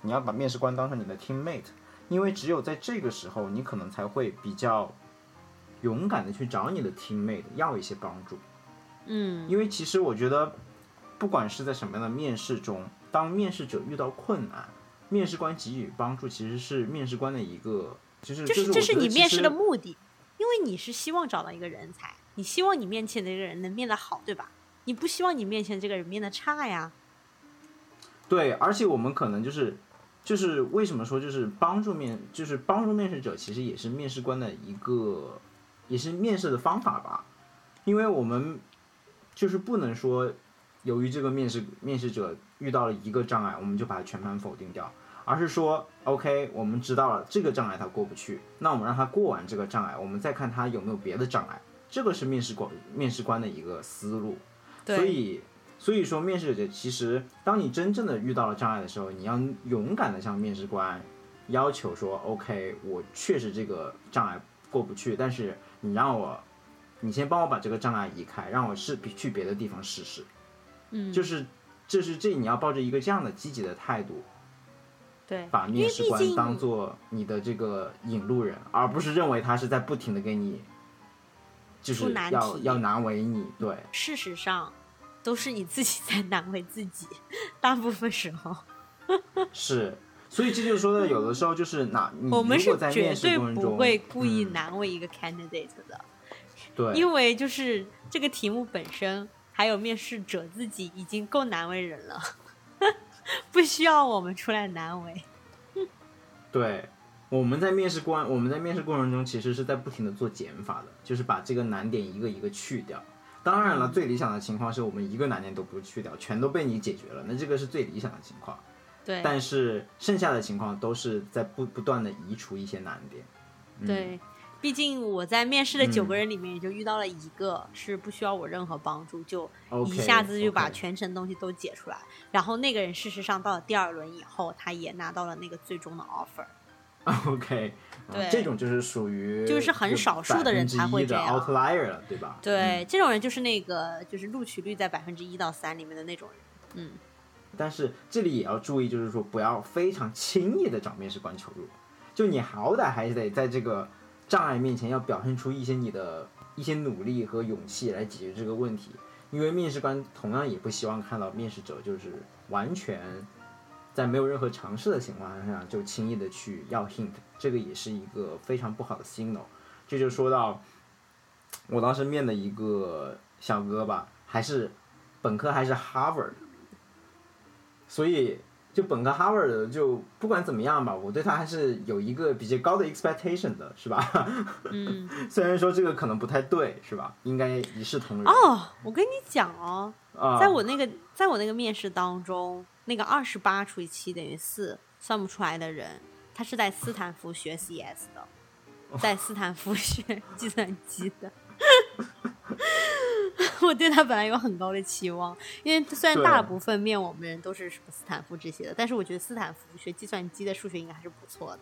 你要把面试官当成你的 teammate？因为只有在这个时候，你可能才会比较勇敢的去找你的 teammate 要一些帮助。嗯，因为其实我觉得，不管是在什么样的面试中，当面试者遇到困难，面试官给予帮助，其实是面试官的一个，就是就是这这是你面试的目。目的，因为你是希望找到一个人才，你希望你面前的这个人能变得好，对吧？你不希望你面前这个人变得差呀。对，而且我们可能就是，就是为什么说就是帮助面，就是帮助面试者，其实也是面试官的一个，也是面试的方法吧。因为我们就是不能说，由于这个面试面试者遇到了一个障碍，我们就把它全盘否定掉，而是说，OK，我们知道了这个障碍他过不去，那我们让他过完这个障碍，我们再看他有没有别的障碍。这个是面试官面试官的一个思路。对。所以，所以说面试者其实，当你真正的遇到了障碍的时候，你要勇敢的向面试官要求说，OK，我确实这个障碍过不去，但是你让我，你先帮我把这个障碍移开，让我试去别的地方试试。嗯，就是，这是这你要抱着一个这样的积极的态度，对，把面试官当做你的这个引路人，而不是认为他是在不停的给你，就是出难题要要难为你，对。事实上都是你自己在难为自己，大部分时候 是，所以这就说的，有的时候就是哪，我们是绝对不会故意嗯难为一个 candidate 的，对，因为就是这个题目本身，还有面试者自己已经够难为人了，不需要我们出来难为。对，我们在面试官，我们在面试过程中，其实是在不停的做减法的，就是把这个难点一个一个去掉。当然了，最理想的情况是我们一个难点都不去掉，全都被你解决了，那这个是最理想的情况。对，但是剩下的情况都是在不不断的移除一些难点。嗯、对，毕竟我在面试的九嗯个人里面，也就遇到了一个是不需要我任何帮助，就一下子就把全程东西都解出来。然后那个人事实上到了第二轮以后，他也拿到了那个最终的 offer。OK，这种就是属于就是很少数的人才会这的样。outlier 了，对吧？对，这种人就是那个就是录取率在百分之一到三里面的那种人。嗯，但是这里也要注意，就是说不要非常轻易的找面试官求助，就你好歹还是得在这个障碍面前要表现出一些你的一些努力和勇气来解决这个问题，因为面试官同样也不希望看到面试者就是完全在没有任何尝试的情况下就轻易的去要 hint，这个也是一个非常不好的 signal。这就说到我当时面的一个小哥吧，还是本科还是 Harvard。所以就本科 Harvard，就不管怎么样吧，我对他还是有一个比较高的 expectation 的，是吧？嗯，虽然说这个可能不太对，是吧？应该一视同仁。哦，我跟你讲哦，啊，在我那个在我那个面试当中，那个二十八除以七等于四算不出来的人，他是在斯坦福学 CS 的，在斯坦福学 计算机的。我对他本来有很高的期望，因为虽然大部分面我们人都是什么斯坦福这些的，但是我觉得斯坦福学计算机的数学应该还是不错的。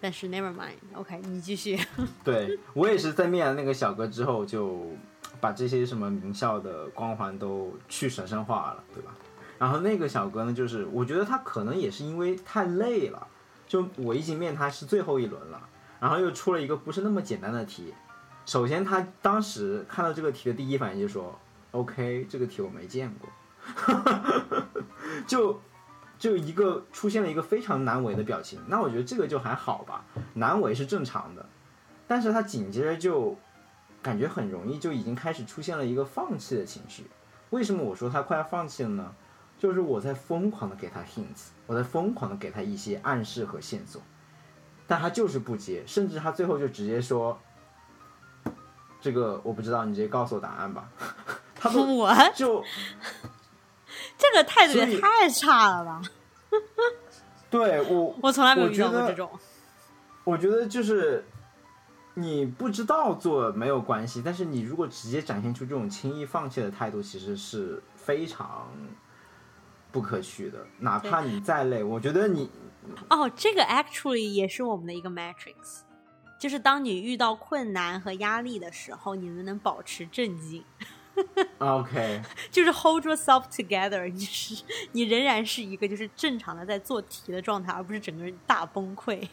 但是 never mind，OK，、你继续。对我也是在面了那个小哥之后，就把这些什么名校的光环都去神圣化了，对吧？然后那个小哥呢，就是我觉得他可能也是因为太累了，就我已经面他是最后一轮了，然后又出了一个不是那么简单的题。首先，他当时看到这个题的第一反应就说：“OK，这个题我没见过。”就就一个出现了一个非常难为的表情。那我觉得这个就还好吧，难为是正常的。但是他紧接着就感觉很容易就已经开始出现了一个放弃的情绪。为什么我说他快要放弃了呢？就是我在疯狂的给他 hints，我在疯狂的给他一些暗示和线索，但他就是不接，甚至他最后就直接说：“这个我不知道，你直接告诉我答案吧。”他都 我就这个态度也太差了吧！对我 我从来没有遇到过这种。我觉得就是你不知道做没有关系，但是你如果直接展现出这种轻易放弃的态度，其实是非常不可取的。哪怕你再累，我觉得你哦，这个 actually 也是我们的一个 matrix，就是当你遇到困难和压力的时候，你能不能保持镇静，OK，就是 hold yourself together，你是你仍然是一个就是正常的在做题的状态，而不是整个人大崩溃。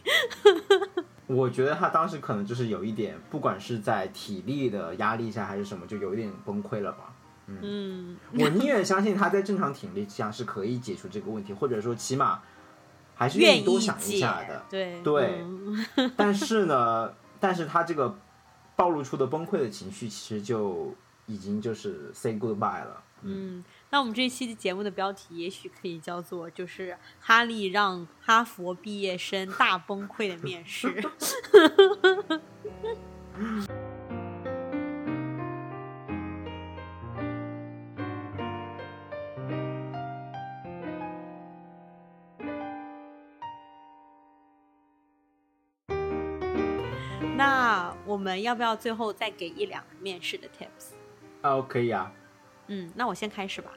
我觉得他当时可能就是有一点，不管是在体力的压力下还是什么，就有一点崩溃了吧。嗯，我宁愿相信他在正常体力下是可以解除这个问题，或者说起码还是愿意多想一下的。对对嗯但是呢，但是他这个暴露出的崩溃的情绪，其实就已经就是 say goodbye 了。嗯，那我们这一期节目的标题也许可以叫做就是哈利让哈佛毕业生大崩溃的面试。那我们要不要最后再给一两个面试的 tips？哦，可以啊，嗯，那我先开始吧。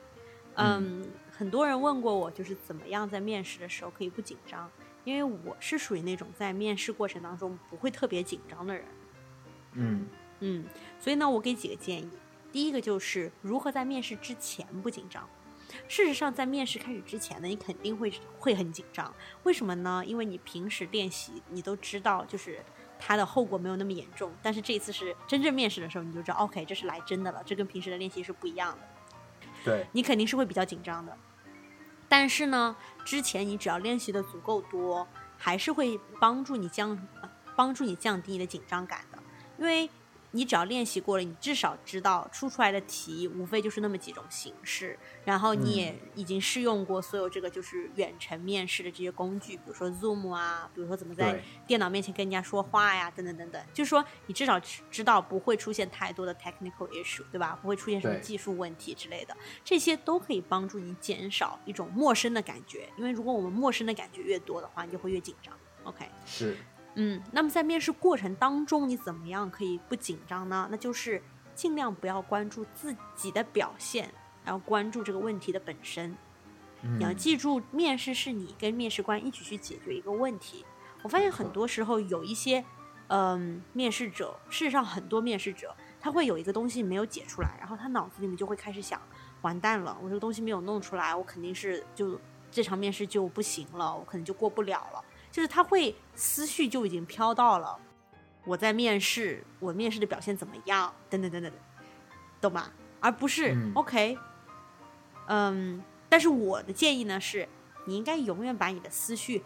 嗯，很多人问过我，就是怎么样在面试的时候可以不紧张，因为我是属于那种在面试过程当中不会特别紧张的人。嗯嗯，所以呢，我给几个建议。第一个就是如何在面试之前不紧张。事实上，在面试开始之前呢，你肯定会会很紧张。为什么呢？因为你平时练习，你都知道，就是它的后果没有那么严重。但是这一次是真正面试的时候，你就知道，OK，这是来真的了，这跟平时的练习是不一样的。对，你肯定是会比较紧张的。但是呢，之前你只要练习的足够多，还是会帮助你降呃帮助你降低你的紧张感的，因为你只要练习过了，你至少知道出出来的题无非就是那么几种形式，然后你也已经试用过所有这个就是远程面试的这些工具，比如说 Zoom 啊，比如说怎么在电脑面前跟人家说话呀，等等等等，就是说你至少知知道不会出现太多的 technical issue，对吧？不会出现什么技术问题之类的，这些都可以帮助你减少一种陌生的感觉，因为如果我们陌生的感觉越多的话，你就会越紧张。OK，是，嗯，那么在面试过程当中，你怎么样可以不紧张呢？那就是尽量不要关注自己的表现，然后关注这个问题的本身。你要嗯记住，面试是你跟面试官一起去解决一个问题。我发现很多时候有一些，嗯，面试者，事实上很多面试者他会有一个东西没有解出来，然后他脑子里面就会开始想，完蛋了，我这个东西没有弄出来，我肯定是就这场面试就不行了，我可能就过不了了。就是他会思绪就已经飘到了我在面试，我面试的表现怎么样，等等等等，懂吗？而不是、嗯 OK，嗯，但是我的建议呢是，你应该永远把你的思绪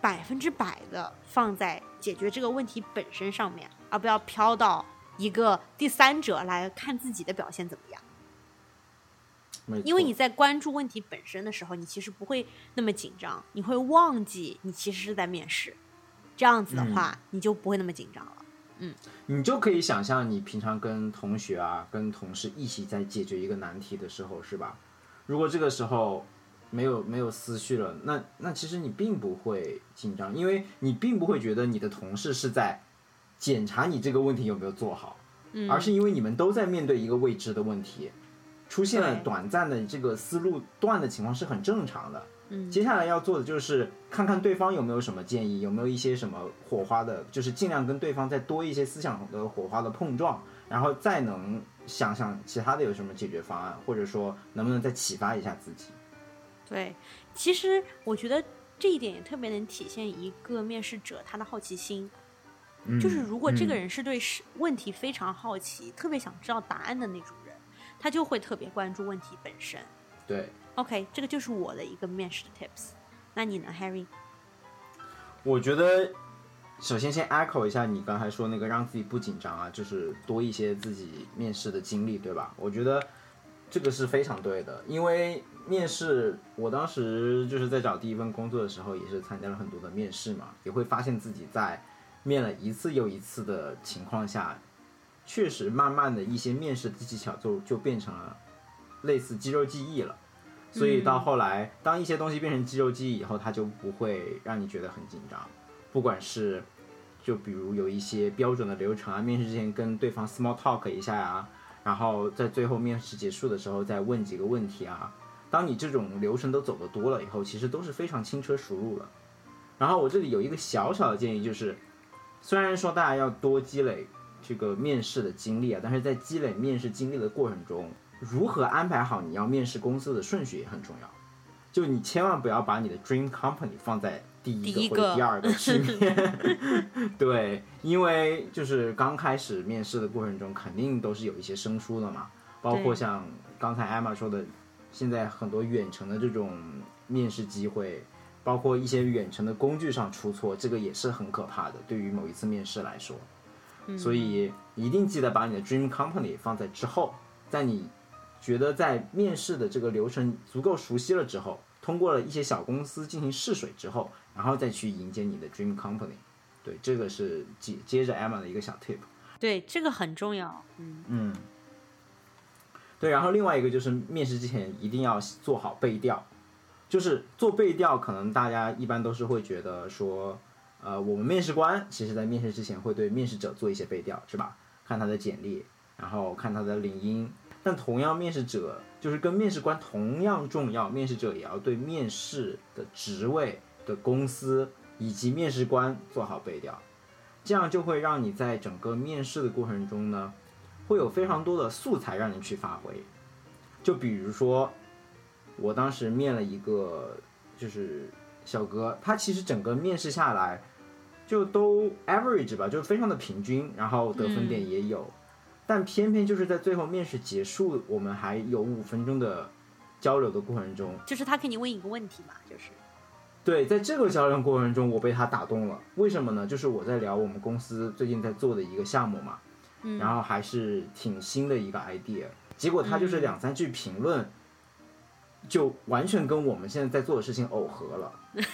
百分之百的放在解决这个问题本身上面，而不要飘到一个第三者来看自己的表现怎么样。没因为你在关注问题本身的时候，你其实不会那么紧张，你会忘记你其实是在面试。这样子的嗯话，你就不会那么紧张了。嗯你就可以想象，你平常跟同学啊、跟同事一起在解决一个难题的时候，是吧？如果这个时候没有没有思绪了，那那其实你并不会紧张，因为你并不会觉得你的同事是在检查你这个问题有没有做好，嗯，而是因为你们都在面对一个未知的问题，出现了短暂的这个思路断的情况是很正常的。嗯接下来要做的就是看看对方有没有什么建议，有没有一些什么火花的，就是尽量跟对方再多一些思想的火花的碰撞，然后再能想想其他的有什么解决方案，或者说能不能再启发一下自己。对，其实我觉得这一点也特别能体现一个面试者他的好奇心。嗯就是如果这个嗯人是对是问题非常好奇，特别想知道答案的那种人，他就会特别关注问题本身。对，OK，这个就是我的一个面试的 tips。那你呢，Harry？我觉得首先先 echo 一下你刚才说那个让自己不紧张啊，就是多一些自己面试的经历，对吧？我觉得这个是非常对的，因为面试，我当时就是在找第一份工作的时候，也是参加了很多的面试嘛，也会发现自己在面了一次又一次的情况下，确实慢慢的一些面试的技巧就就变成了类似肌肉记忆了。所以到后来，当一些东西变成肌肉记忆以后，它就不会让你觉得很紧张。不管是就比如有一些标准的流程啊，面试之前跟对方 small talk 一下呀、然后在最后面试结束的时候再问几个问题啊。当你这种流程都走得多了以后，其实都是非常轻车熟路了。然后我这里有一个小小的建议，就是虽然说大家要多积累这个面试的经历啊，但是在积累面试经历的过程中，如何安排好你要面试公司的顺序也很重要。就你千万不要把你的 dream company 放在第一个或者第二个去面，对，因为就是刚开始面试的过程中，肯定都是有一些生疏的嘛，包括像刚才艾玛说的，现在很多远程的这种面试机会，包括一些远程的工具上出错，这个也是很可怕的，对于某一次面试来说。所以一定记得把你的 dream company 放在之后，在你觉得在面试的这个流程足够熟悉了之后，通过了一些小公司进行试水之后，然后再去迎接你的 dream company。对，这个是接接着 Emma 的一个小 tip。对，这个很重要。嗯，嗯，对，然后另外一个就是面试之前一定要做好背调，就是做背调，可能大家一般都是会觉得说，呃，我们面试官其实在面试之前会对面试者做一些背调，是吧？看他的简历，然后看他的领英。但同样，面试者就是跟面试官同样重要，面试者也要对面试的职位的公司以及面试官做好背调，这样就会让你在整个面试的过程中呢，会有非常多的素材让你去发挥。就比如说，我当时面了一个就是小哥，他其实整个面试下来就都 average 吧，就非常的平均，然后得分点也有，但偏偏就是在最后面试结束，我们还有五分钟的交流的过程中，就是他给你问一个问题嘛，就是对，在这个交流过程中，我被他打动了。为什么呢？就是我在聊我们公司最近在做的一个项目嘛，嗯然后还是挺新的一个 idea。结果他就是两三句评论，就完全跟我们现在在做的事情耦合了。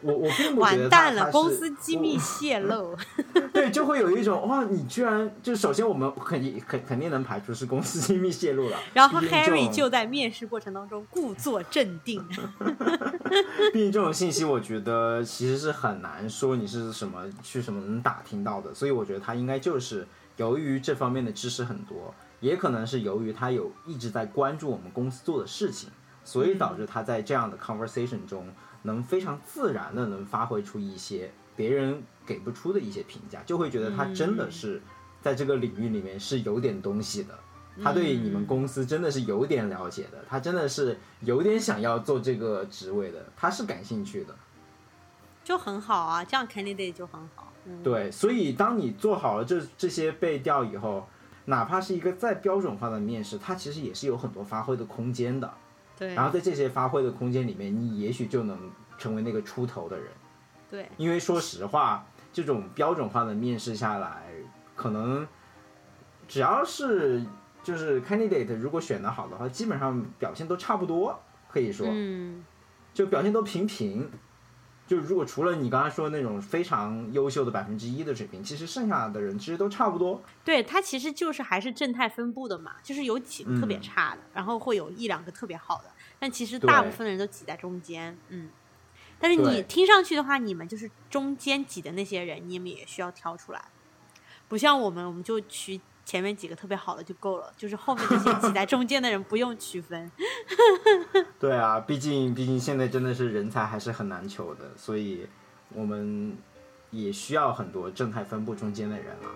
我我并不觉完得他蛋了，公司机密泄露。对，就会有一种哇，你居然就首先我们肯定肯肯定能排除是公司机密泄露了，然后 Harry 就在面试过程当中故作镇定。毕竟这种信息，我觉得其实是很难说你是什么去什么能打听到的，所以我觉得他应该就是由于这方面的知识很多，也可能是由于他有一直在关注我们公司做的事情，所以导致他在这样的 conversation 中能非常自然的能发挥出一些别人给不出的一些评价，就会觉得他真的是在这个领域里面是有点东西的。他对你们公司真的是有点了解的，他真的是有点想要做这个职位的，他是感兴趣的。就很好啊，这样 candidate 就很好。嗯，对，所以当你做好了这这些背调以后，哪怕是一个再标准化的面试，它其实也是有很多发挥的空间的。对然后在这些发挥的空间里面，你也许就能成为那个出头的人。对，因为说实话，这种标准化的面试下来，可能只要是就是 candidate 如果选的好的话，基本上表现都差不多，可以说，嗯，就表现都平平。就是如果除了你刚才说的那种非常优秀的百分之一的水平，其实剩下的人其实都差不多。对，它其实就是还是正态分布的嘛，就是有几个特别嗯差的，然后会有一两个特别好的，但其实大部分的人都挤在中间，嗯。但是你听上去的话，你们就是中间挤的那些人，你们也需要挑出来，不像我们，我们就取前面几个特别好的就够了，就是后面这些挤在中间的人不用区分。对啊，毕竟毕竟现在真的是人才还是很难求的，所以我们也需要很多正态分布中间的人啊。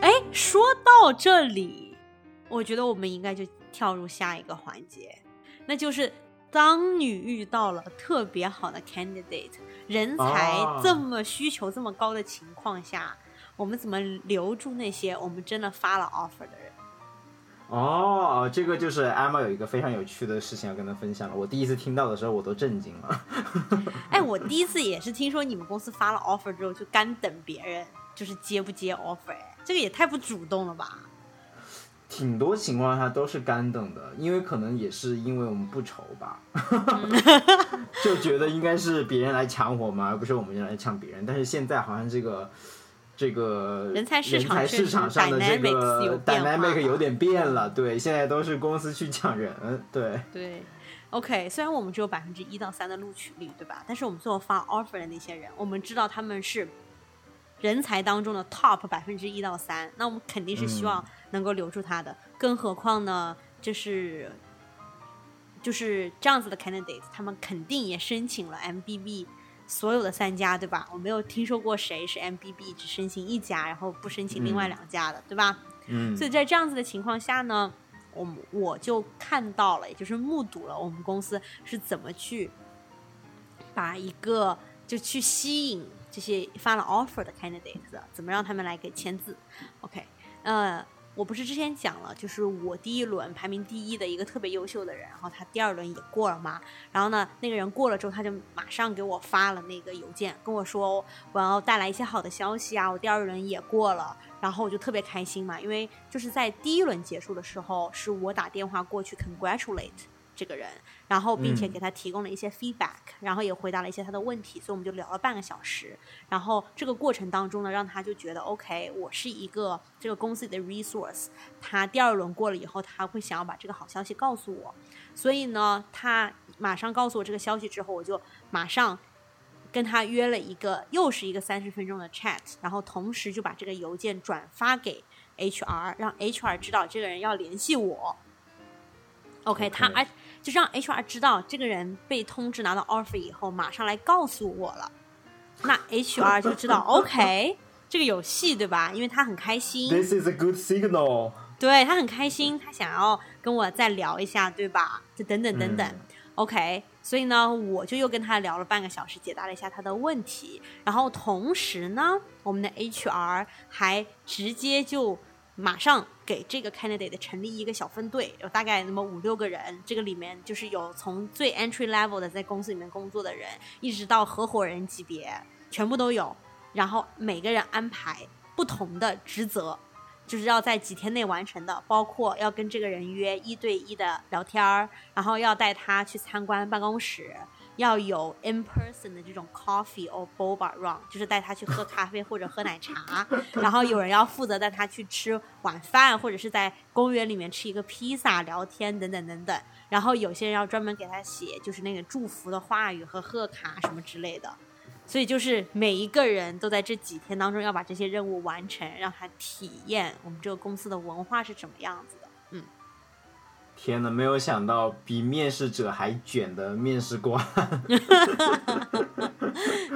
哎，说到这里，我觉得我们应该就跳入下一个环节，那就是当你遇到了特别好的 candidate，人才哦这么需求这么高的情况下，我们怎么留住那些我们真的发了 offer 的人？哦，这个就是 Emma 有一个非常有趣的事情要跟他分享了。我第一次听到的时候，我都震惊了。哎，我第一次也是听说你们公司发了 offer 之后就干等别人，就是接不接 offer，哎，这个也太不主动了吧？挺多情况下都是干等的，因为可能也是因为我们不愁吧，就觉得应该是别人来抢我们，而不是我们来抢别人。但是现在好像这个这个人才市场人才市场上的这个 dynamic 有点变了，对，现在都是公司去抢人，对，对，OK，虽然我们只有百分之一到三的录取率，对吧？但是我们最后发 offer 的那些人，我们知道他们是人才当中的 top 百分之一到三，那我们肯定是希望能够留住他的。更何况呢，就是就是这样子的 candidate，他们肯定也申请了 MBB 所有的三家，对吧？我没有听说过谁是 MBB 只申请一家，然后不申请另外嗯两家的，对吧？嗯所以在这样子的情况下呢，我我就看到了，也就是目睹了我们公司是怎么去把一个就去吸引这些发了 offer 的 candidates，怎么让他们来给签字。OK，呃，我不是之前讲了，就是我第一轮排名第一的一个特别优秀的人，然后他第二轮也过了嘛，然后呢，那个人过了之后，他就马上给我发了那个邮件，跟我说我要带来一些好的消息啊，我第二轮也过了。然后我就特别开心嘛，因为就是在第一轮结束的时候，是我打电话过去 congratulate 这个人，然后并且嗯给他提供了一些 feedback，、然后也回答了一些他的问题，所以我们就聊了半个小时。然后这个过程当中呢，让他就觉得 OK，我是一个这个公司里的 resource，他第二轮过了以后，他会想要把这个好消息告诉我，所以呢，他马上告诉我这个消息之后，我就马上跟他约了一个又是一个三十分钟的 chat，然后同时就把这个邮件转发给 HR，让 HR 知道这个人要联系我。OK，, OK 他而就是让 HR 知道这个人被通知拿到 offer 以后，马上来告诉我了。那 HR 就知道 OK，这个有戏对吧？因为他很开心。，This is a good signal。对他很开心，他想要跟我再聊一下，对吧？就等等等等、嗯 o k 所以呢，我就又跟他聊了半个小时，解答了一下他的问题，然后同时呢，我们的 HR 还直接就马上给这个 candidate 成立一个小分队，有大概那么五六个人，这个里面就是有从最 entry level 的在公司里面工作的人，一直到合伙人级别，全部都有，然后每个人安排不同的职责。就是要在几天内完成的，包括要跟这个人约一对一的聊天儿，然后要带他去参观办公室，要有 in person 的这种 coffee or boba run，就是带他去喝咖啡或者喝奶茶，然后有人要负责带他去吃晚饭，或者是在公园里面吃一个披萨聊天等等等等，然后有些人要专门给他写就是那个祝福的话语和贺卡什么之类的。所以就是每一个人都在这几天当中要把这些任务完成，让他体验我们这个公司的文化是什么样子天呐，没有想到比面试者还卷的面试官。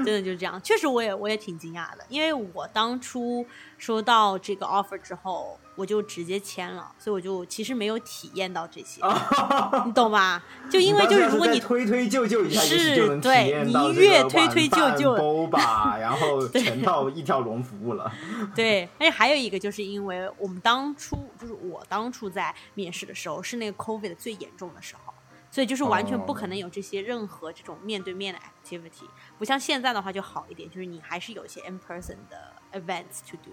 真的就是这样。确实，我也我也挺惊讶的，因为我当初收到这个 offer 之后，我就直接签了，所以我就其实没有体验到这些，你懂吧？就因为就是如果你推推就就一下，也许就能体对验到你越这个推推就就晚饭 boba，然后 全套一条龙服务了。对，而且还有一个，就是因为我们当初就是我当初在面试的时候是那个 COVID 最严重的时候，所以就是完全不可能有这些任何这种面对面的 activity，不像现在的话就好一点，就是你还是有一些 in person 的 events to do。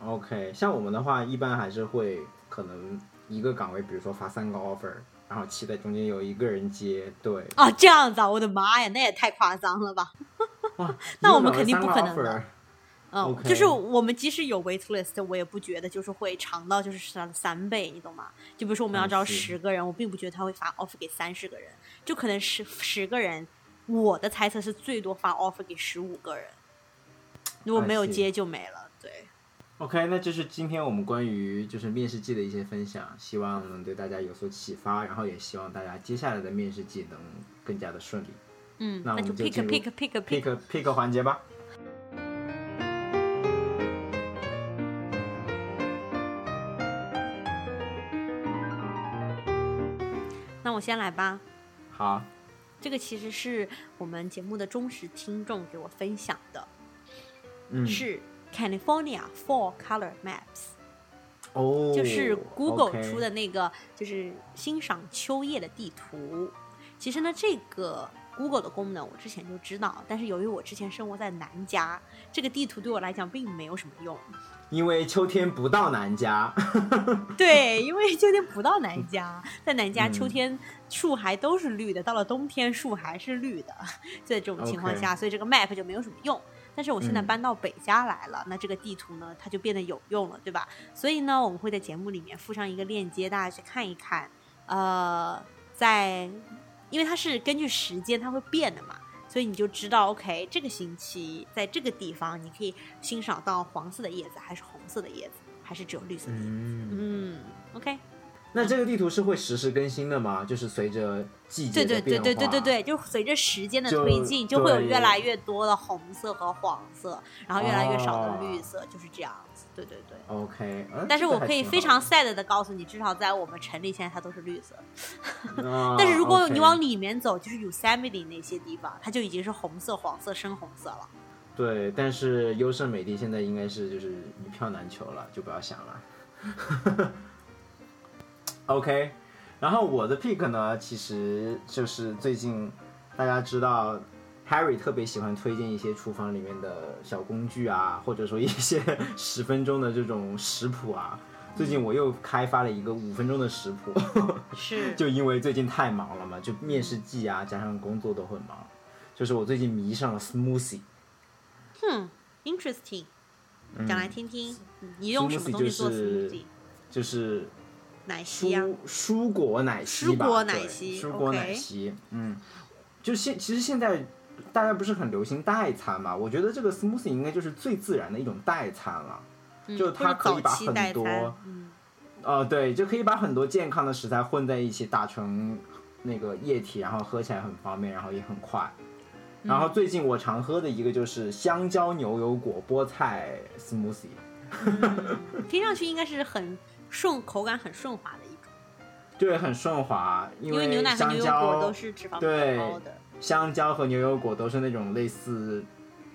OK，像我们的话，一般还是会可能一个岗位，比如说发三个 offer，然后期待中间有一个人接。对，哦，这样子啊！我的妈呀，那也太夸张了吧！哇，那我们肯定不可能的嗯就是我们即使有 wait list，我也不觉得就是会长到就是它的三倍，你懂吗？就比如说我们要招十个人，我并不觉得他会发 offer 给三十个人，就可能十十个人，我的猜测是最多发 offer 给十五个人，如果没有接就没了。对，OK，那这是今天我们关于就是面试季的一些分享，希望能对大家有所启发，然后也希望大家接下来的面试季能更加的顺利。嗯，那我就们就 pick pick pick。pick pick 环节吧。那我先来吧。好，这个其实是我们节目的忠实听众给我分享的，嗯，是 California Four Color Maps。哦，就是 Google 出的那个，就是欣赏秋叶的地图。其实呢，这个 Google 的功能我之前就知道，但是由于我之前生活在南加，这个地图对我来讲并没有什么用。因为秋天不到南加，对，因为秋天不到南加，在南加嗯秋天树还都是绿的，到了冬天树还是绿的，在这种情况下所以这个 map 就没有什么用。但是我现在嗯搬到北家来了，那这个地图呢，它就变得有用了，对吧？所以呢，我们会在节目里面附上一个链接，大家去看一看。呃，在因为它是根据时间它会变的嘛，所以你就知道，OK，这个星期在这个地方你可以欣赏到黄色的叶子，还是红色的叶子，还是只有绿色的叶子。嗯，嗯，OK，那这个地图是会实时更新的吗？就是随着季节对对对的变化，对对对对，就随着时间的推进，就会有越来越多的红色和黄色，然后越来越少的哦绿色，就是这样子。对对对。OK，呃但是我可以非常 sad 的告诉你，至少在我们城里现在它都是绿色。但是如果你往里面走，就是 Yosemite 那些地方，它就已经是红色、黄色、深红色了。对，但是优胜美地现在应该是就是一票难求了，就不要想了。OK，然后我的 pick 呢，其实就是最近大家知道 Harry 特别喜欢推荐一些厨房里面的小工具啊，或者说一些十分钟的这种食谱啊。最近我又开发了一个五分钟的食谱，是，就因为最近太忙了嘛，就面试季啊，加上工作都很忙，就是我最近迷上了 smoothie。哼，interesting，嗯讲来听听，嗯你用什么 smoothie 东西做就是 smoothie？就是奶昔呀、蔬蔬果奶昔吧，蔬果奶对昔蔬果奶昔，嗯，就现其实现在大家不是很流行代餐嘛？我觉得这个 smoothie 应该就是最自然的一种代餐了。嗯就它可以把很多嗯，呃，对，就可以把很多健康的食材混在一起，打成那个液体，然后喝起来很方便，然后也很快。嗯然后最近我常喝的一个就是香蕉牛油果菠菜 smoothie，嗯听上去应该是很顺，口感很顺滑的一种，对，很顺滑，因因为牛奶和牛油果都是脂肪比对较高的。香蕉和牛油果都是那种类似，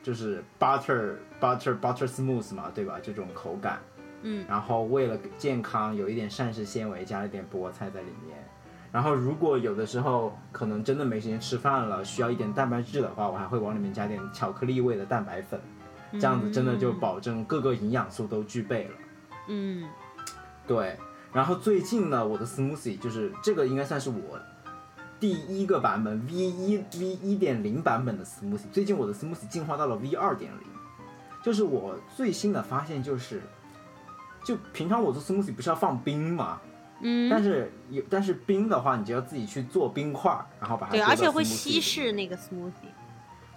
就是 butter butter butter smooth 嘛，对吧？这种口感。嗯然后为了健康，有一点膳食纤维，加了点菠菜在里面。然后如果有的时候可能真的没时间吃饭了，需要一点蛋白质的话，我还会往里面加点巧克力味的蛋白粉，这样子真的就保证各个营养素都具备了。嗯对，然后最近呢，我的 smoothie 就是这个应该算是我第一个版本 V 一 V 一点零版本的 smoothie。最近我的 smoothie 进化到了 V 二点零，就是我最新的发现就是，就平常我做 smoothie 不是要放冰吗？嗯，但是有但是冰的话，你就要自己去做冰块儿，然后把它对，而且会稀释那个 smoothie。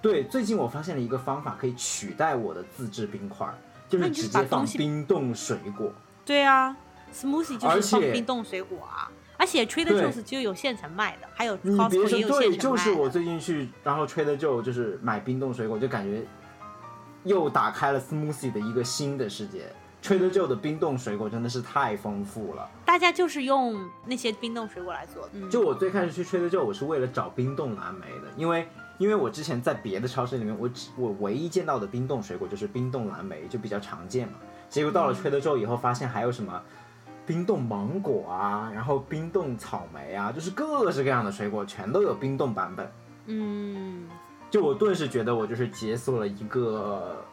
对，最近我发现了一个方法，可以取代我的自制冰块儿，就是直接放冰冻水果。对啊，smoothie 就是放冰冻水果啊，而且 Trader Joe's 就有现成卖的，还有 Costco 说也有对，现成卖就是我。最近去，然后 Trader Joe 就是买冰冻水果，就感觉又打开了 smoothie 的一个新的世界。Trader Joe 的冰冻水果真的是太丰富了。大家就是用那些冰冻水果来做的。嗯，就我最开始去 Trader Joe，，我是为了找冰冻蓝莓的，因为因为我之前在别的超市里面，我只我唯一见到的冰冻水果就是冰冻蓝莓，就比较常见嘛。结果到了 Trader Joe 以后，发现还有什么冰冻芒果啊，然后冰冻草莓啊，就是各式各样的水果全都有冰冻版本。嗯，就我顿时觉得我就是解锁了一个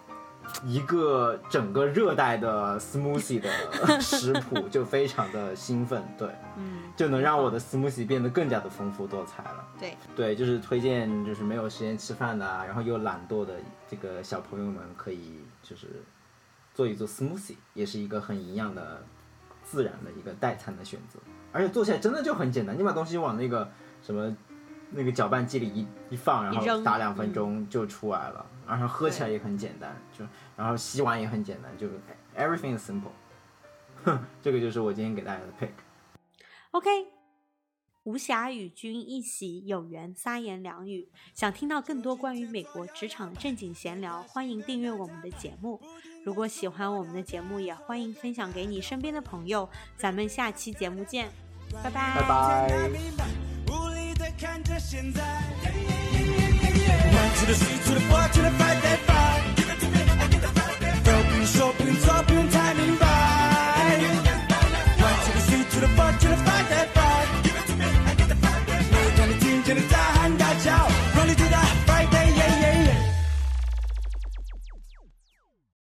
一个整个热带的 smoothie 的 食谱，就非常的兴奋，对，嗯，就能让我的 smoothie 变得更加的丰富多彩了。对，对，就是推荐，就是没有时间吃饭的啊，然后又懒惰的这个小朋友们，可以就是做一做 smoothie，也是一个很营养的、自然的一个代餐的选择。而且做起来真的就很简单，你把东西往那个什么那个搅拌机里一一放，然后打两分钟就出来了，然后喝起来也很简单，就然后洗碗也很简单，就 everything is simple。哼，这个就是我今天给大家的 pick。OK，无暇与君一席，有缘三言两语。想听到更多关于美国职场的正经闲聊，欢迎订阅我们的节目。如果喜欢我们的节目，也欢迎分享给你身边的朋友。咱们下期节目见，拜拜拜拜。无力的看着现在。